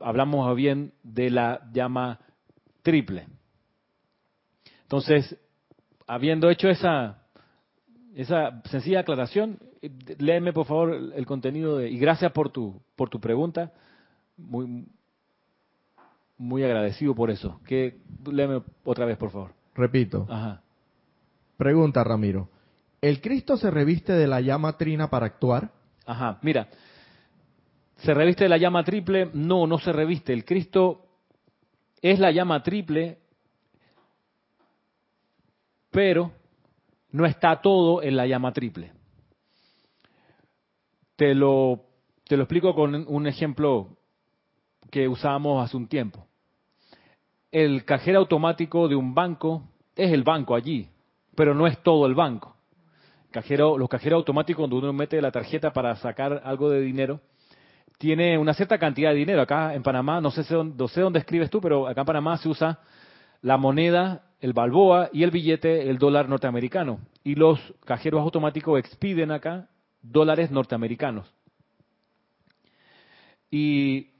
hablamos bien de la llama triple. Entonces, habiendo hecho esa, esa sencilla aclaración, léeme por favor el contenido de, y gracias por tu, por tu pregunta. Muy, muy agradecido por eso. Que léeme otra vez, por favor. Repito. Ajá. Pregunta, Ramiro. ¿El Cristo se reviste de la llama trina para actuar? Ajá, mira, ¿Se reviste de la llama triple? No, no se reviste. El Cristo es la llama triple, pero no está todo en la llama triple. Te lo, te lo explico con un ejemplo que usábamos hace un tiempo. El cajero automático de un banco es el banco allí, pero no es todo el banco. Cajero, los cajeros automáticos, donde uno mete la tarjeta para sacar algo de dinero, tiene una cierta cantidad de dinero. Acá en Panamá, no sé, dónde, sé dónde escribes tú, pero acá en Panamá se usa la moneda, el balboa y el billete, el dólar norteamericano. Y los cajeros automáticos expiden acá dólares norteamericanos. Y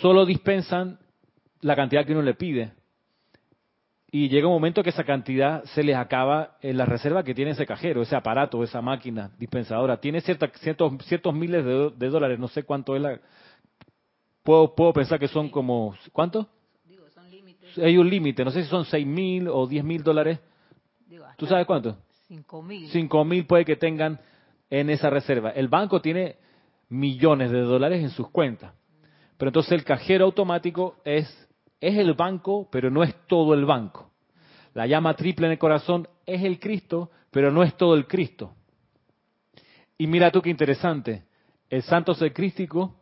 solo dispensan la cantidad que uno le pide y llega un momento que esa cantidad se les acaba en la reserva que tiene ese cajero, ese aparato, esa máquina dispensadora. Tiene ciertos, ciertos miles de, dólares, no sé cuánto es la... Puedo, puedo pensar que son como... ¿Cuánto? Digo. Hay un límite, no sé si son seis mil o diez mil dólares. ¿Tú sabes cuánto? Cinco mil. Cinco mil puede que tengan en esa reserva. El banco tiene millones de dólares en sus cuentas. Pero entonces el cajero automático es es el banco, pero no es todo el banco. La llama triple en el corazón es el Cristo, pero no es todo el Cristo. Y mira tú qué interesante, el santo ser crístico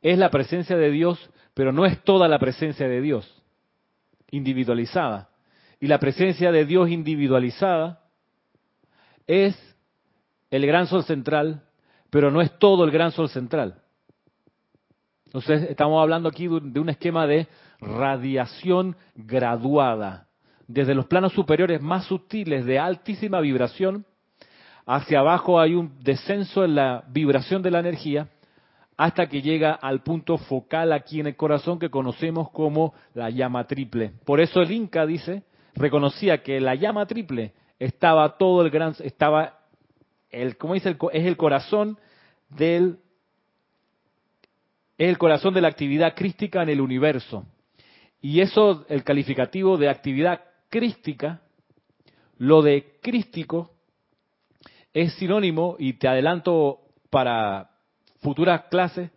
es la presencia de Dios, pero no es toda la presencia de Dios, individualizada. Y la presencia de Dios individualizada es el gran sol central, pero no es todo el gran sol central. Entonces estamos hablando aquí de un esquema de radiación graduada, desde los planos superiores más sutiles de altísima vibración, hacia abajo hay un descenso en la vibración de la energía, hasta que llega al punto focal aquí en el corazón que conocemos como la llama triple. Por eso el Inca dice, reconocía que la llama triple estaba todo el gran, estaba el, como dice, es el corazón del, es el corazón de la actividad crística en el universo. Y eso, el calificativo de actividad crística, lo de crístico, es sinónimo, y te adelanto para futuras clases,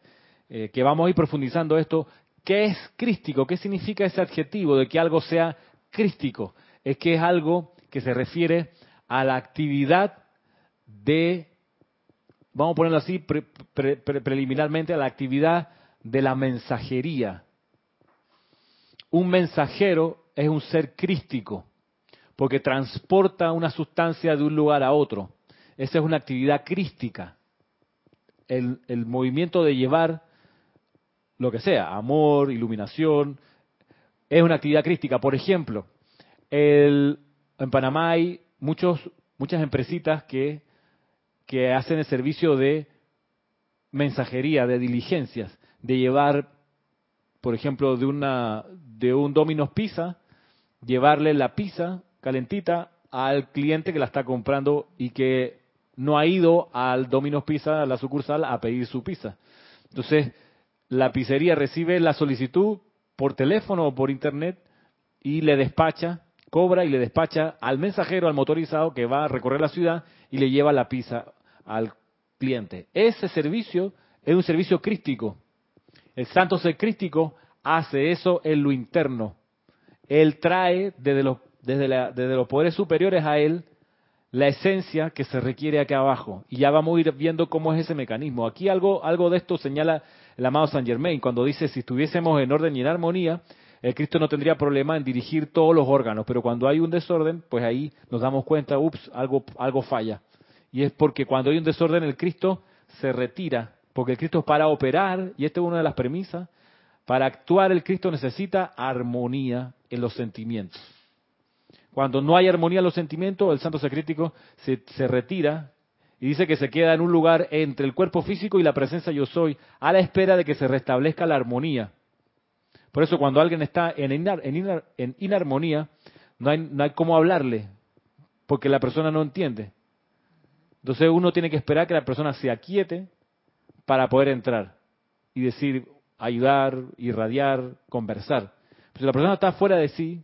eh, que vamos a ir profundizando esto, ¿qué es crístico? ¿Qué significa ese adjetivo de que algo sea crístico? Es que es algo que se refiere a la actividad de, vamos a ponerlo así preliminarmente, a la actividad de la mensajería un mensajero es un ser crístico, porque transporta una sustancia de un lugar a otro. Esa es una actividad crística. El, movimiento de llevar lo que sea, amor, iluminación, es una actividad crística. Por ejemplo, en Panamá hay muchos, muchas empresitas que, que hacen el servicio de mensajería, de diligencias, de llevar por ejemplo, de una de un Domino's Pizza, llevarle la pizza calentita al cliente que la está comprando y que no ha ido al Domino's Pizza, a la sucursal, a pedir su pizza. Entonces, la pizzería recibe la solicitud por teléfono o por internet y le despacha, cobra y le despacha al mensajero, al motorizado que va a recorrer la ciudad y le lleva la pizza al cliente. Ese servicio es un servicio crístico. El santo ser crístico hace eso en lo interno. Él trae desde los, desde, desde los poderes superiores a él la esencia que se requiere acá abajo. Y ya vamos a ir viendo cómo es ese mecanismo. Aquí algo, algo de esto señala el amado Saint Germain, cuando dice, si estuviésemos en orden y en armonía, el Cristo no tendría problema en dirigir todos los órganos, pero cuando hay un desorden, pues ahí nos damos cuenta, ups, algo, algo falla. Y es porque cuando hay un desorden, el Cristo se retira, porque el Cristo para operar, y esta es una de las premisas, para actuar el Cristo necesita armonía en los sentimientos. Cuando no hay armonía en los sentimientos, el santo secrítico se, se retira y dice que se queda en un lugar entre el cuerpo físico y la presencia yo soy, a la espera de que se restablezca la armonía. Por eso cuando alguien está en, en inarmonía, no hay, no hay cómo hablarle, porque la persona no entiende. Entonces uno tiene que esperar que la persona se aquiete para poder entrar y decir, ayudar, irradiar, conversar. si la persona está fuera de sí,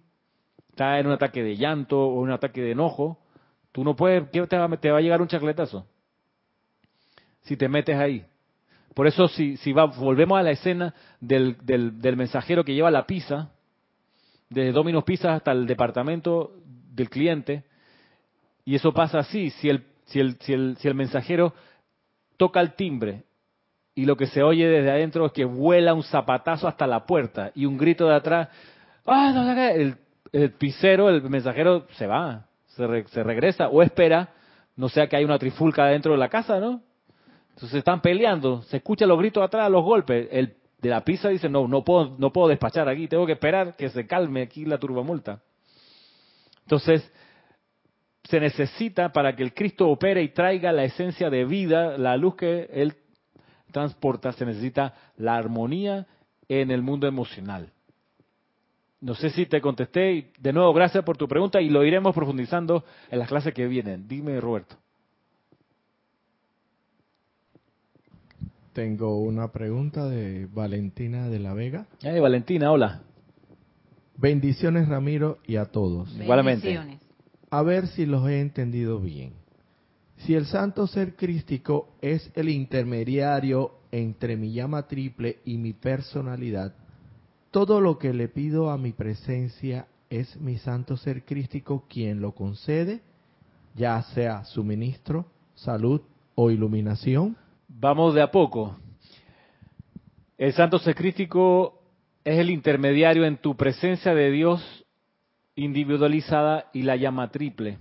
está en un ataque de llanto o un ataque de enojo, tú no puedes, ¿qué te, va, a llegar un chacletazo? Si te metes ahí. Por eso si, si va, volvemos a la escena del, del, mensajero que lleva la pizza, desde Domino's Pizza hasta el departamento del cliente, y eso pasa así, si el, si el, si el, si el mensajero toca el timbre y lo que se oye desde adentro es que vuela un zapatazo hasta la puerta y un grito de atrás, ¡ah, no, el, el pisero, el mensajero se va, se, se regresa o espera, no sea que hay una trifulca dentro de la casa, ¿no? Entonces están peleando, se escuchan los gritos atrás, los golpes. El de la pizza dice, no, no puedo, no puedo despachar aquí, tengo que esperar que se calme aquí la turbamulta. Entonces, se necesita para que el Cristo opere y traiga la esencia de vida, la luz que Él transporta, se necesita la armonía en el mundo emocional. No sé si te contesté. De nuevo, gracias por tu pregunta y lo iremos profundizando en las clases que vienen. Dime, Roberto. Tengo una pregunta de Valentina de la Vega. Hey, Valentina, hola. Bendiciones, Ramiro, y a todos. Igualmente. A ver si los he entendido bien. Si el santo ser crístico es el intermediario entre mi llama triple y mi personalidad, todo lo que le pido a mi presencia es mi santo ser crístico quien lo concede, ya sea suministro, salud o iluminación. Vamos de a poco. El santo ser crístico es el intermediario en tu presencia de Dios individualizada y la llama triple.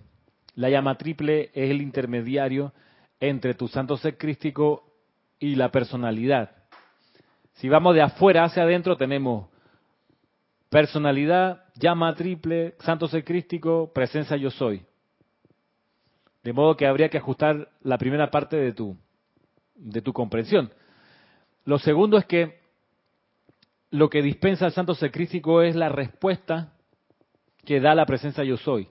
La llama triple es el intermediario entre tu santo ser crístico y la personalidad. Si vamos de afuera hacia adentro, tenemos Personalidad, llama triple, santo ser crístico, presencia yo soy. De modo que habría que ajustar la primera parte de tu, de tu comprensión. Lo segundo es que lo que dispensa el santo ser crístico es la respuesta que da la presencia yo soy.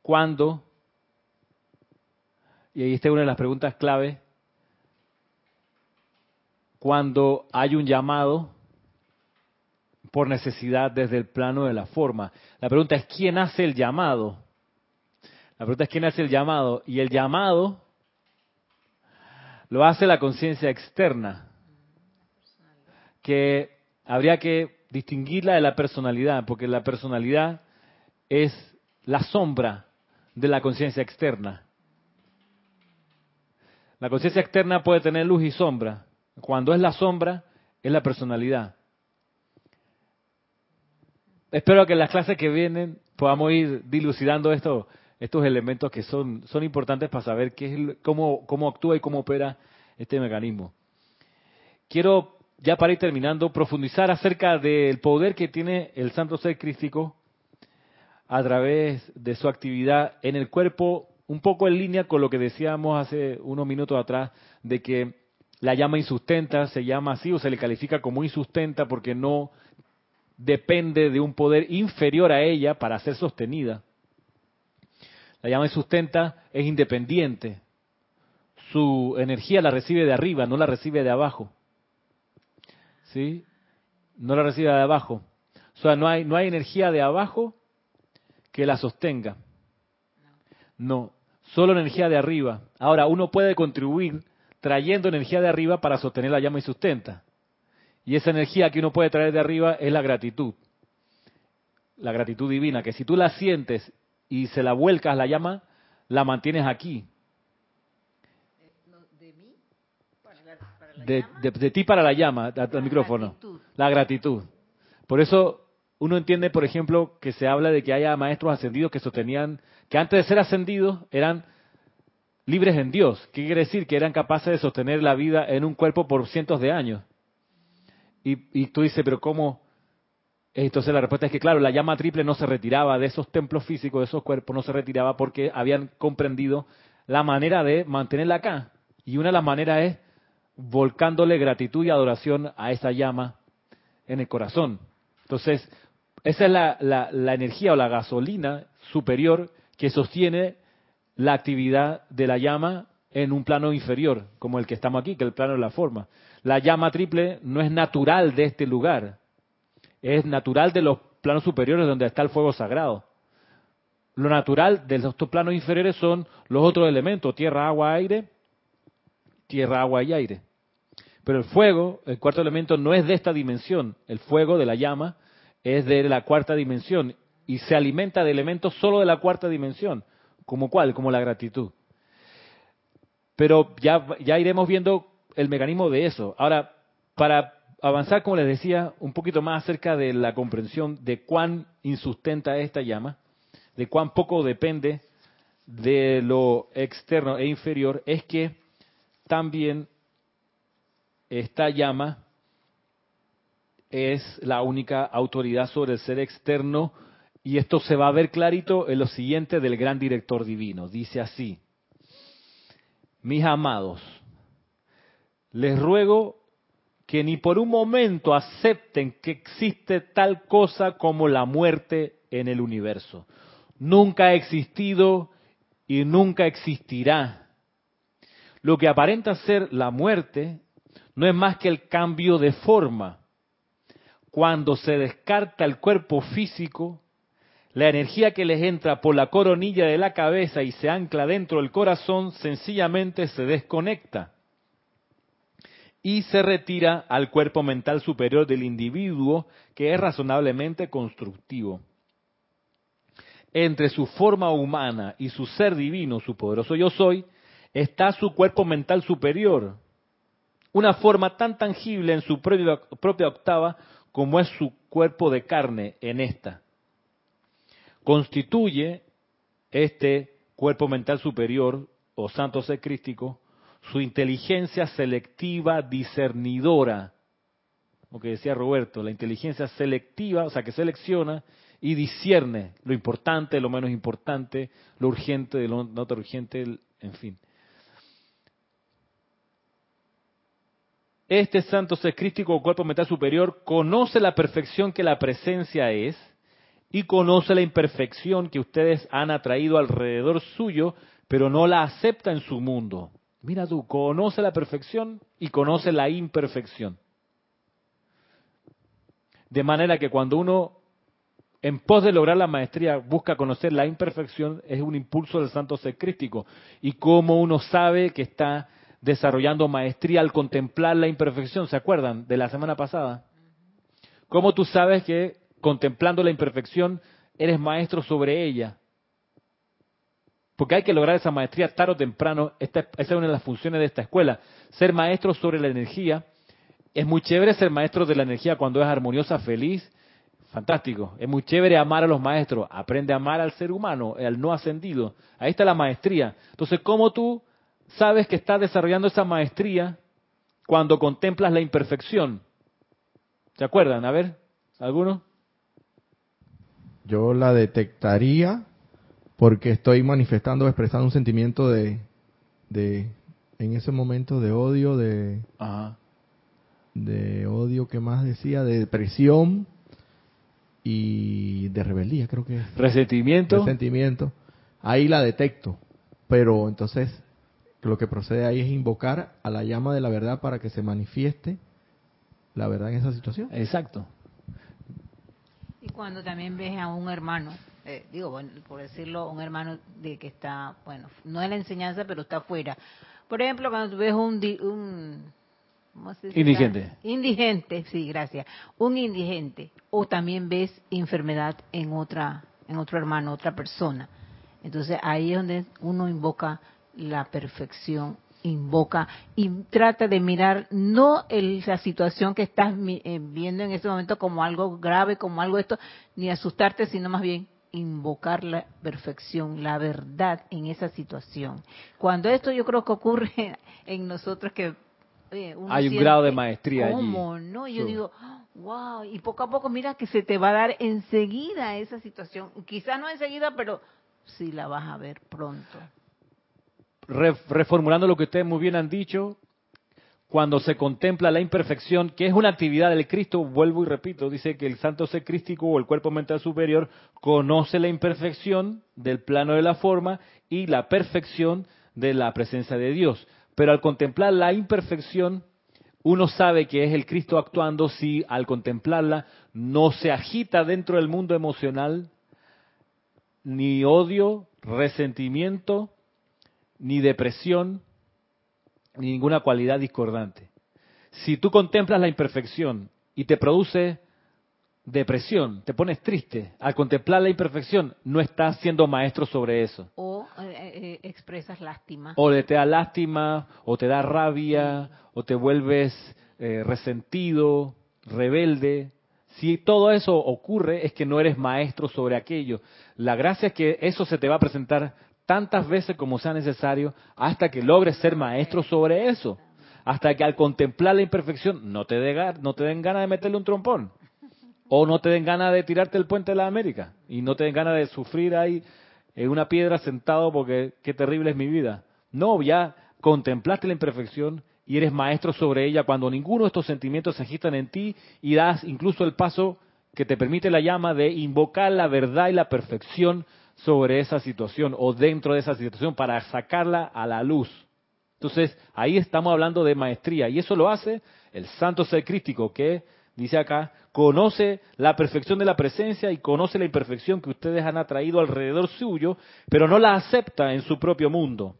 Cuando, y ahí está una de las preguntas clave, cuando hay un llamado por necesidad desde el plano de la forma. La pregunta es, ¿quién hace el llamado? La pregunta es, ¿quién hace el llamado? Y el llamado lo hace la conciencia externa, que habría que distinguirla de la personalidad, porque la personalidad es la sombra de la conciencia externa. La conciencia externa puede tener luz y sombra. Cuando es la sombra, es la personalidad espero que en las clases que vienen podamos ir dilucidando esto, estos elementos que son, son importantes para saber qué es, cómo, cómo actúa y cómo opera este mecanismo. Quiero, ya para ir terminando, profundizar acerca del poder que tiene el Santo Ser Crístico a través de su actividad en el cuerpo, un poco en línea con lo que decíamos hace unos minutos atrás, de que La llama insustenta se llama así o se le califica como insustenta porque no depende de un poder inferior a ella para ser sostenida. La llama insustenta es independiente. Su energía la recibe de arriba, no la recibe de abajo. ¿Sí? No la recibe de abajo. O sea, no hay, no hay energía de abajo que la sostenga. No, solo energía de arriba. Ahora, uno puede contribuir trayendo energía de arriba para sostener la llama y sustenta. Y esa energía que uno puede traer de arriba es la gratitud. La gratitud divina, que si tú la sientes y se la vuelcas la llama, la mantienes aquí. De, de, ti para la llama, al micrófono. La gratitud. Por eso uno entiende, por ejemplo, que se habla de que haya maestros ascendidos que sostenían, que antes de ser ascendidos eran libres en Dios. ¿Qué quiere decir? Que eran capaces de sostener la vida en un cuerpo por cientos de años. Y, y tú dices, pero ¿cómo? Entonces la respuesta es que, claro, la llama triple no se retiraba de esos templos físicos, de esos cuerpos, no se retiraba porque habían comprendido la manera de mantenerla acá. Y una de las maneras es volcándole gratitud y adoración a esa llama en el corazón. Entonces, esa es la, la, la energía o la gasolina superior que sostiene la actividad de la llama en un plano inferior, como el que estamos aquí, que el plano de la forma. La llama triple no es natural de este lugar, es natural de los planos superiores donde está el fuego sagrado. Lo natural de estos planos inferiores son los otros elementos, tierra, agua, aire, tierra, agua y aire. Pero el fuego, el cuarto elemento, no es de esta dimensión. El fuego de la llama es de la cuarta dimensión y se alimenta de elementos solo de la cuarta dimensión. ¿Como cuál? Como la gratitud. Pero ya, ya iremos viendo el mecanismo de eso. Ahora, para avanzar, como les decía, un poquito más acerca de la comprensión de cuán insustenta esta llama, de cuán poco depende de lo externo e inferior, es que también esta llama es la única autoridad sobre el ser externo y esto se va a ver clarito en lo siguiente del gran director divino. Dice así, mis amados, les ruego que ni por un momento acepten que existe tal cosa como la muerte en el universo. Nunca ha existido y nunca existirá. Lo que aparenta ser la muerte no es más que el cambio de forma. Cuando se descarta el cuerpo físico, la energía que les entra por la coronilla de la cabeza y se ancla dentro del corazón sencillamente se desconecta y se retira al cuerpo mental superior del individuo que es razonablemente constructivo. Entre su forma humana y su ser divino, su poderoso yo soy, está su cuerpo mental superior, una forma tan tangible en su propia, propia octava como es su cuerpo de carne en esta constituye este cuerpo mental superior o santo ser crístico su inteligencia selectiva discernidora. Lo que decía Roberto, la inteligencia selectiva, o sea, que selecciona y discierne lo importante, lo menos importante, lo urgente lo no urgente, en fin. Este santo ser crístico o cuerpo mental superior conoce la perfección que la presencia es, y conoce la imperfección que ustedes han atraído alrededor suyo, pero no la acepta en su mundo. Mira tú, conoce la perfección y conoce la imperfección. De manera que cuando uno, en pos de lograr la maestría, busca conocer la imperfección, es un impulso del santo ser crístico. Y cómo uno sabe que está desarrollando maestría al contemplar la imperfección, ¿se acuerdan de la semana pasada? ¿Cómo tú sabes que contemplando la imperfección, eres maestro sobre ella. Porque hay que lograr esa maestría tarde o temprano. Esta, esa es una de las funciones de esta escuela. Ser maestro sobre la energía. Es muy chévere ser maestro de la energía cuando es armoniosa, feliz. Fantástico. Es muy chévere amar a los maestros. Aprende a amar al ser humano, al no ascendido. Ahí está la maestría. Entonces, ¿cómo tú sabes que estás desarrollando esa maestría cuando contemplas la imperfección? ¿Se acuerdan? A ver, ¿alguno? Yo la detectaría porque estoy manifestando, expresando un sentimiento de, de, en ese momento de odio, de, Ajá. de odio, ¿qué más decía? De depresión y de rebeldía, creo que es. Resentimiento. Resentimiento. Ahí la detecto. Pero entonces lo que procede ahí es invocar a la llama de la verdad para que se manifieste la verdad en esa situación. Exacto. Y cuando también ves a un hermano, eh, digo, bueno, por decirlo, un hermano de que está, bueno, no es la enseñanza, pero está afuera. Por ejemplo, cuando tú ves un, un. Indigente. Indigente, sí, gracias. Un indigente. O también ves enfermedad en otra, en otro hermano, otra persona. Entonces ahí es donde uno invoca la perfección, invoca y trata de mirar no el- la situación que estás eh, viendo en ese momento como algo grave, como algo esto, ni asustarte, sino más bien invocar la perfección, la verdad en esa situación. Cuando esto yo creo que ocurre en nosotros que eh, uno Hay un siente, grado de maestría allí. ¿Cómo? No, yo Sí. digo, wow, y poco a poco mira que se te va a dar enseguida esa situación. Quizás no enseguida, pero sí la vas a ver pronto. Re- reformulando lo que ustedes muy bien han dicho, cuando se contempla la imperfección, que es una actividad del Cristo, vuelvo y repito, dice que el santo ser crístico o el cuerpo mental superior conoce la imperfección del plano de la forma y la perfección de la presencia de Dios. Pero al contemplar la imperfección, uno sabe que es el Cristo actuando si al contemplarla no se agita dentro del mundo emocional ni odio, resentimiento, ni depresión, ni ninguna cualidad discordante. Si tú contemplas la imperfección y te produce depresión, te pones triste, al contemplar la imperfección no estás siendo maestro sobre eso. O eh, eh, expresas lástima. O te da lástima, o te da rabia, o te vuelves eh, resentido, rebelde. Si todo eso ocurre es que no eres maestro sobre aquello. La gracia es que eso se te va a presentar tantas veces como sea necesario hasta que logres ser maestro sobre eso. Hasta que al contemplar la imperfección no te, ga- no te den ganas de meterle un trompón. O no te den ganas de tirarte el puente de la América. Y no te den ganas de sufrir ahí en una piedra sentado porque qué terrible es mi vida. No, ya contemplaste la imperfección y eres maestro sobre ella cuando ninguno de estos sentimientos se agitan en ti y das incluso el paso que te permite la llama de invocar la verdad y la perfección sobre esa situación o dentro de esa situación para sacarla a la luz. Entonces, ahí estamos hablando de maestría y eso lo hace el santo ser crístico que, dice acá, conoce la perfección de la presencia y conoce la imperfección que ustedes han atraído alrededor suyo, pero no la acepta en su propio mundo.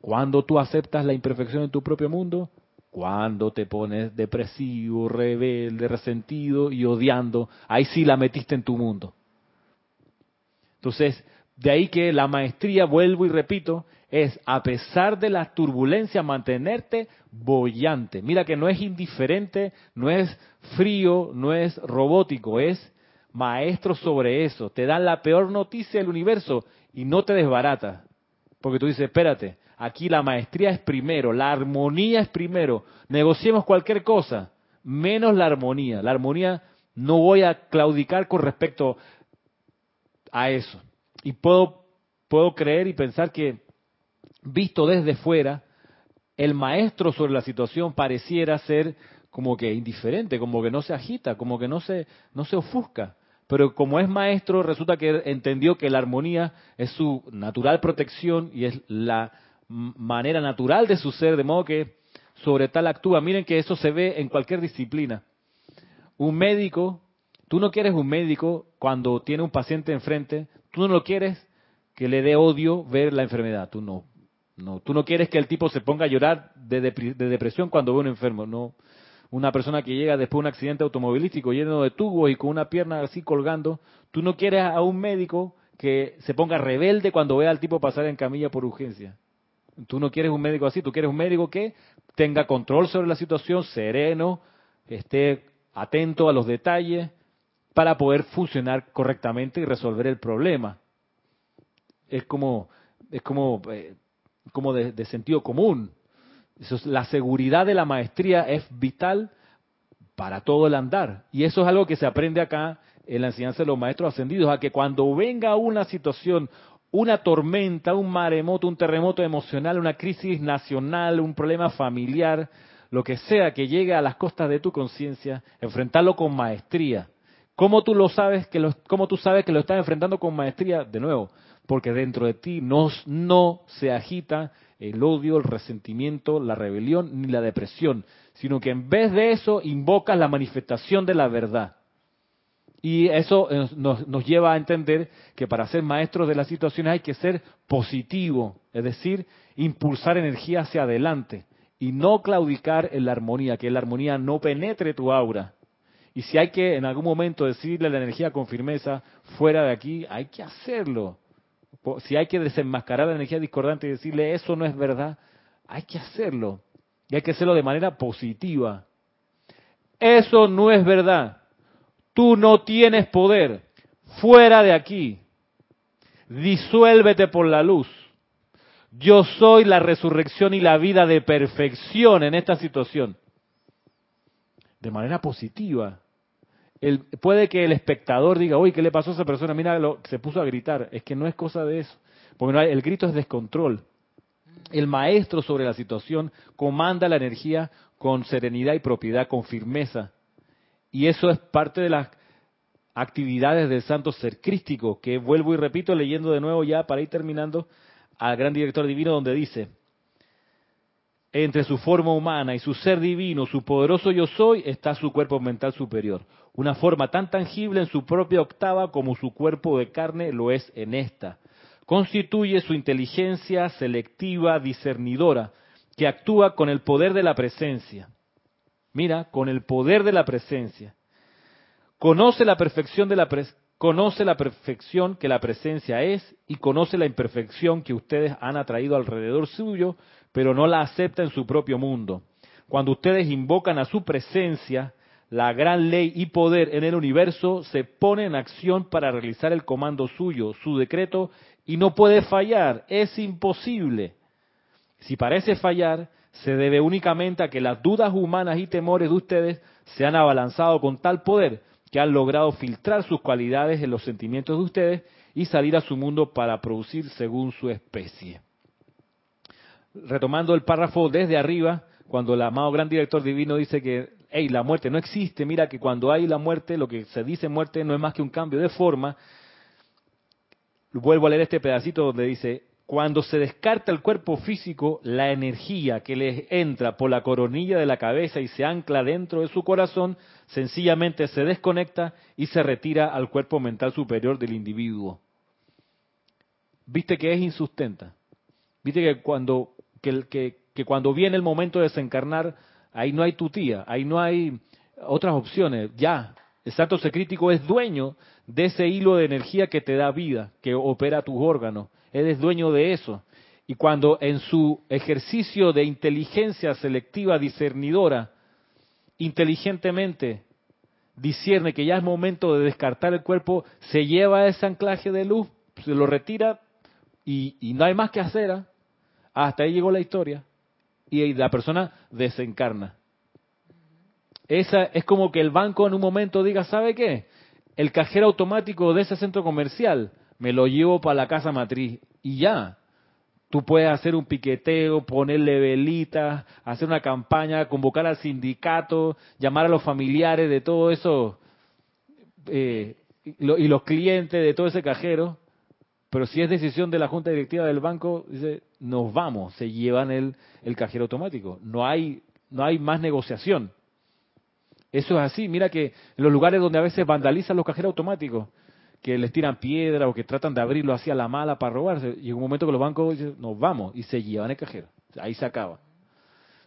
Cuando tú aceptas la imperfección en tu propio mundo, cuando te pones depresivo, rebelde, resentido y odiando, ahí sí la metiste en tu mundo. Entonces, de ahí que la maestría, vuelvo y repito, es a pesar de las turbulencias mantenerte bollante. Mira que no es indiferente, no es frío, no es robótico, es maestro sobre eso. Te dan la peor noticia del universo y no te desbarata. Porque tú dices, espérate, aquí la maestría es primero, la armonía es primero. Negociemos cualquier cosa, menos la armonía. La armonía no voy a claudicar con respecto a eso. Y puedo, puedo creer y pensar que, visto desde fuera, el maestro sobre la situación pareciera ser como que indiferente, como que no se agita, como que no se, no se ofusca. Pero como es maestro, resulta que entendió que la armonía es su natural protección y es la manera natural de su ser, de modo que sobre tal actúa. Miren que eso se ve en cualquier disciplina. Un médico, tú no quieres un médico cuando tiene un paciente enfrente, tú no lo quieres que le dé odio ver la enfermedad, tú no. No, tú no quieres que el tipo se ponga a llorar de, depresión cuando ve un enfermo, no. Una persona que llega después de un accidente automovilístico lleno de tubos y con una pierna así colgando, tú no quieres a un médico que se ponga rebelde cuando vea al tipo pasar en camilla por urgencia. Tú no quieres un médico así, tú quieres un médico que tenga control sobre la situación, sereno, esté atento a los detalles para poder funcionar correctamente y resolver el problema. Es como, es como, eh, como de, sentido común. La seguridad de la maestría es vital para todo el andar. Y eso es algo que se aprende acá en la enseñanza de los maestros ascendidos, a que cuando venga una situación una tormenta, un maremoto, un terremoto emocional, una crisis nacional, un problema familiar, lo que sea que llegue a las costas de tu conciencia, enfrentarlo con maestría. ¿Cómo tú lo sabes que lo, cómo tú sabes que lo estás enfrentando con maestría? De nuevo, porque dentro de ti no, no se agita el odio, el resentimiento, la rebelión ni la depresión, sino que en vez de eso invocas la manifestación de la verdad. Y eso eh, nos, nos, lleva a entender que para ser maestros de las situaciones hay que ser positivo, es decir, impulsar energía hacia adelante y no claudicar en la armonía, que la armonía no penetre tu aura. Y si hay que en algún momento decirle a la energía con firmeza, fuera de aquí, hay que hacerlo. Si hay que desenmascarar la energía discordante y decirle eso no es verdad, hay que hacerlo. Y hay que hacerlo de manera positiva. Eso no es verdad. Tú no tienes poder. Fuera de aquí. Disuélvete por la luz. Yo soy la resurrección y la vida de perfección en esta situación. De manera positiva. El, puede que el espectador diga, uy, ¿qué le pasó a esa persona? Mira, lo, se puso a gritar. Es que no es cosa de eso. Porque el grito es descontrol. El maestro sobre la situación comanda la energía con serenidad y propiedad, con firmeza. Y eso es parte de las actividades del santo ser crístico, que vuelvo y repito leyendo de nuevo ya para ir terminando al gran director divino donde dice, entre su forma humana y su ser divino, su poderoso yo soy, está su cuerpo mental superior, una forma tan tangible en su propia octava como su cuerpo de carne lo es en esta. Constituye su inteligencia selectiva, discernidora, que actúa con el poder de la presencia. Mira, con el poder de la presencia. Conoce la perfección de la conoce la perfección que la presencia es y conoce la imperfección que ustedes han atraído alrededor suyo, pero no la acepta en su propio mundo. Cuando ustedes invocan a su presencia, la gran ley y poder en el universo se pone en acción para realizar el comando suyo, su decreto, y no puede fallar, es imposible. Si parece fallar, se debe únicamente a que las dudas humanas y temores de ustedes se han abalanzado con tal poder que han logrado filtrar sus cualidades en los sentimientos de ustedes y salir a su mundo para producir según su especie. Retomando el párrafo desde arriba, cuando el amado gran director divino dice que hey, la muerte no existe, mira que cuando hay la muerte, lo que se dice muerte no es más que un cambio de forma. Vuelvo a leer este pedacito donde dice, cuando se descarta el cuerpo físico, la energía que les entra por la coronilla de la cabeza y se ancla dentro de su corazón, sencillamente se desconecta y se retira al cuerpo mental superior del individuo. ¿Viste que es insustenta? ¿Viste que cuando, que, cuando viene el momento de desencarnar, ahí no hay tutía, ahí no hay otras opciones, ya, el santo secrítico es dueño de ese hilo de energía que te da vida, que opera tus órganos él es dueño de eso. Y cuando en su ejercicio de inteligencia selectiva discernidora, inteligentemente discierne que ya es momento de descartar el cuerpo, se lleva ese anclaje de luz, se lo retira y, no hay más que hacer. ¿ah? Hasta ahí llegó la historia. Y la persona desencarna. Esa es como que el banco en un momento diga, ¿sabe qué? El cajero automático de ese centro comercial me lo llevo para la casa matriz y ya. Tú puedes hacer un piqueteo, ponerle velitas, hacer una campaña, convocar al sindicato, llamar a los familiares de todo eso eh, y los clientes de todo ese cajero. Pero si es decisión de la junta directiva del banco, dice, nos vamos, se llevan el, el cajero automático. No hay, no hay más negociación. Eso es así. Mira que en los lugares donde a veces vandalizan los cajeros automáticos, que les tiran piedra o que tratan de abrirlo hacia la mala para robarse. En un momento que los bancos dicen, nos vamos, y se llevan el cajero. Ahí se acaba.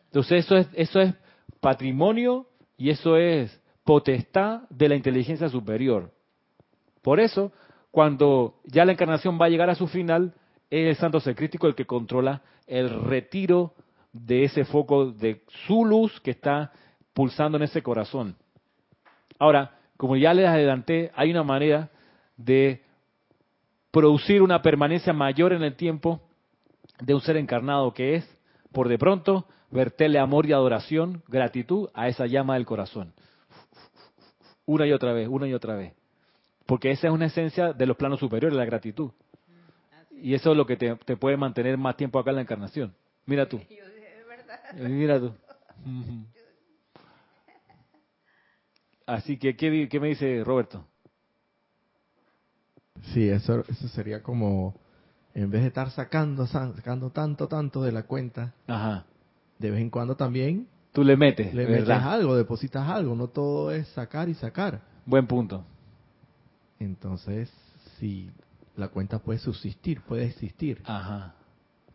Entonces eso es, eso es patrimonio y eso es potestad de la inteligencia superior. Por eso, cuando ya la encarnación va a llegar a su final, es el santo ser crítico el que controla el retiro de ese foco de su luz que está pulsando en ese corazón. Ahora, como ya les adelanté, hay una manera de producir una permanencia mayor en el tiempo de un ser encarnado que es, por de pronto, verterle amor y adoración, gratitud a esa llama del corazón. Una y otra vez, una y otra vez. Porque esa es una esencia de los planos superiores, la gratitud. Y eso es lo que te, te puede mantener más tiempo acá en la encarnación. Mira tú. Eh, Mira tú. Así que, ¿qué, qué me dice Roberto? Sí, eso, eso sería como, en vez de estar sacando, sacando tanto, tanto de la cuenta, Ajá. de vez en cuando también Tú le metes, le metes ¿verdad? algo, depositas algo, no todo es sacar y sacar. Buen punto. Entonces, si la cuenta puede subsistir, puede existir. Ajá.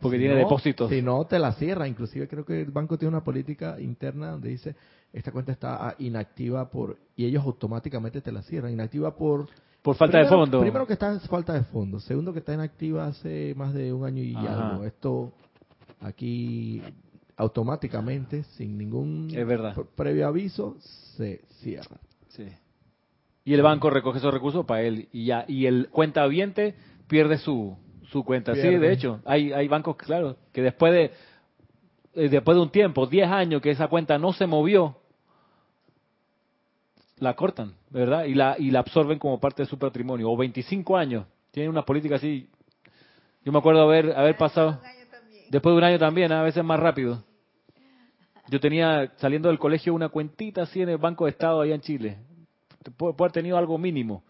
Porque Si tiene no- depósitos. Si no, te la cierra. Inclusive creo que el banco tiene una política interna donde dice, esta cuenta está ah, inactiva por... Y ellos automáticamente te la cierran. Inactiva por... Por falta de primero- fondo. Primero que está en falta de fondo. Segundo que está inactiva hace más de un año y Ajá. algo. Esto aquí automáticamente, sin ningún Es verdad. pre- previo aviso, se cierra. Sí. Y el banco recoge esos recursos para él y ya. Y el cuenta viente pierde su, su cuenta. Sí, de hecho. Hay, hay bancos, claro, que después de, eh, después de un tiempo, 10 años que esa cuenta no se movió, la cortan, ¿verdad? Y la, y la absorben como parte de su patrimonio. O 25 años. Tienen una política así. Yo me acuerdo haber, haber pasado. Después de un año también, a veces más rápido. Yo tenía, saliendo del colegio, una cuentita así en el Banco de Estado allá en Chile. Puede, haber tenido algo mínimo.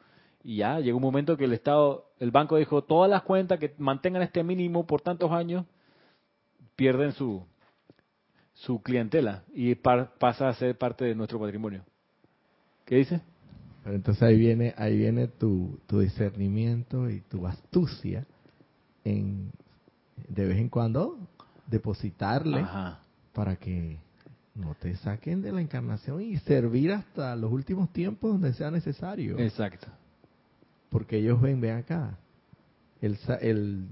Y ya, llegó un momento que el Estado, el banco dijo, todas las cuentas que mantengan este mínimo por tantos años, pierden su, su clientela y par- pasa a ser parte de nuestro patrimonio. ¿Qué dice? Pero entonces ahí viene, ahí viene tu, tu discernimiento y tu astucia en de vez en cuando depositarle Ajá. para que no te saquen de la encarnación y servir hasta los últimos tiempos donde sea necesario. Exacto. Porque ellos ven, ven acá. El, el,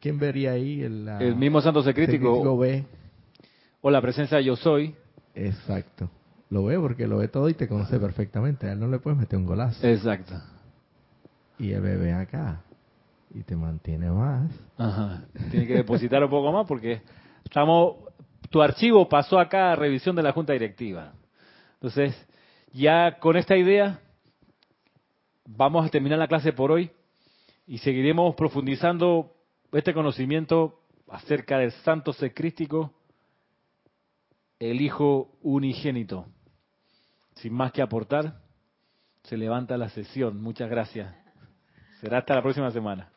¿Quién vería ahí? El, la- El mismo santo secrítico Secrítico ve. o la presencia de yo soy. Exacto. Lo ve porque lo ve todo y te conoce perfectamente. A él no le puedes meter un golazo. Exacto. Y el bebé acá. Y te mantiene más. Ajá. Tiene que depositar un poco más porque estamos, tu archivo pasó acá a revisión de la junta directiva. Entonces, ya con esta idea, vamos a terminar la clase por hoy y seguiremos profundizando este conocimiento acerca del santo secrístico, el Hijo unigénito. Sin más que aportar, se levanta la sesión. Muchas gracias. Será hasta la próxima semana.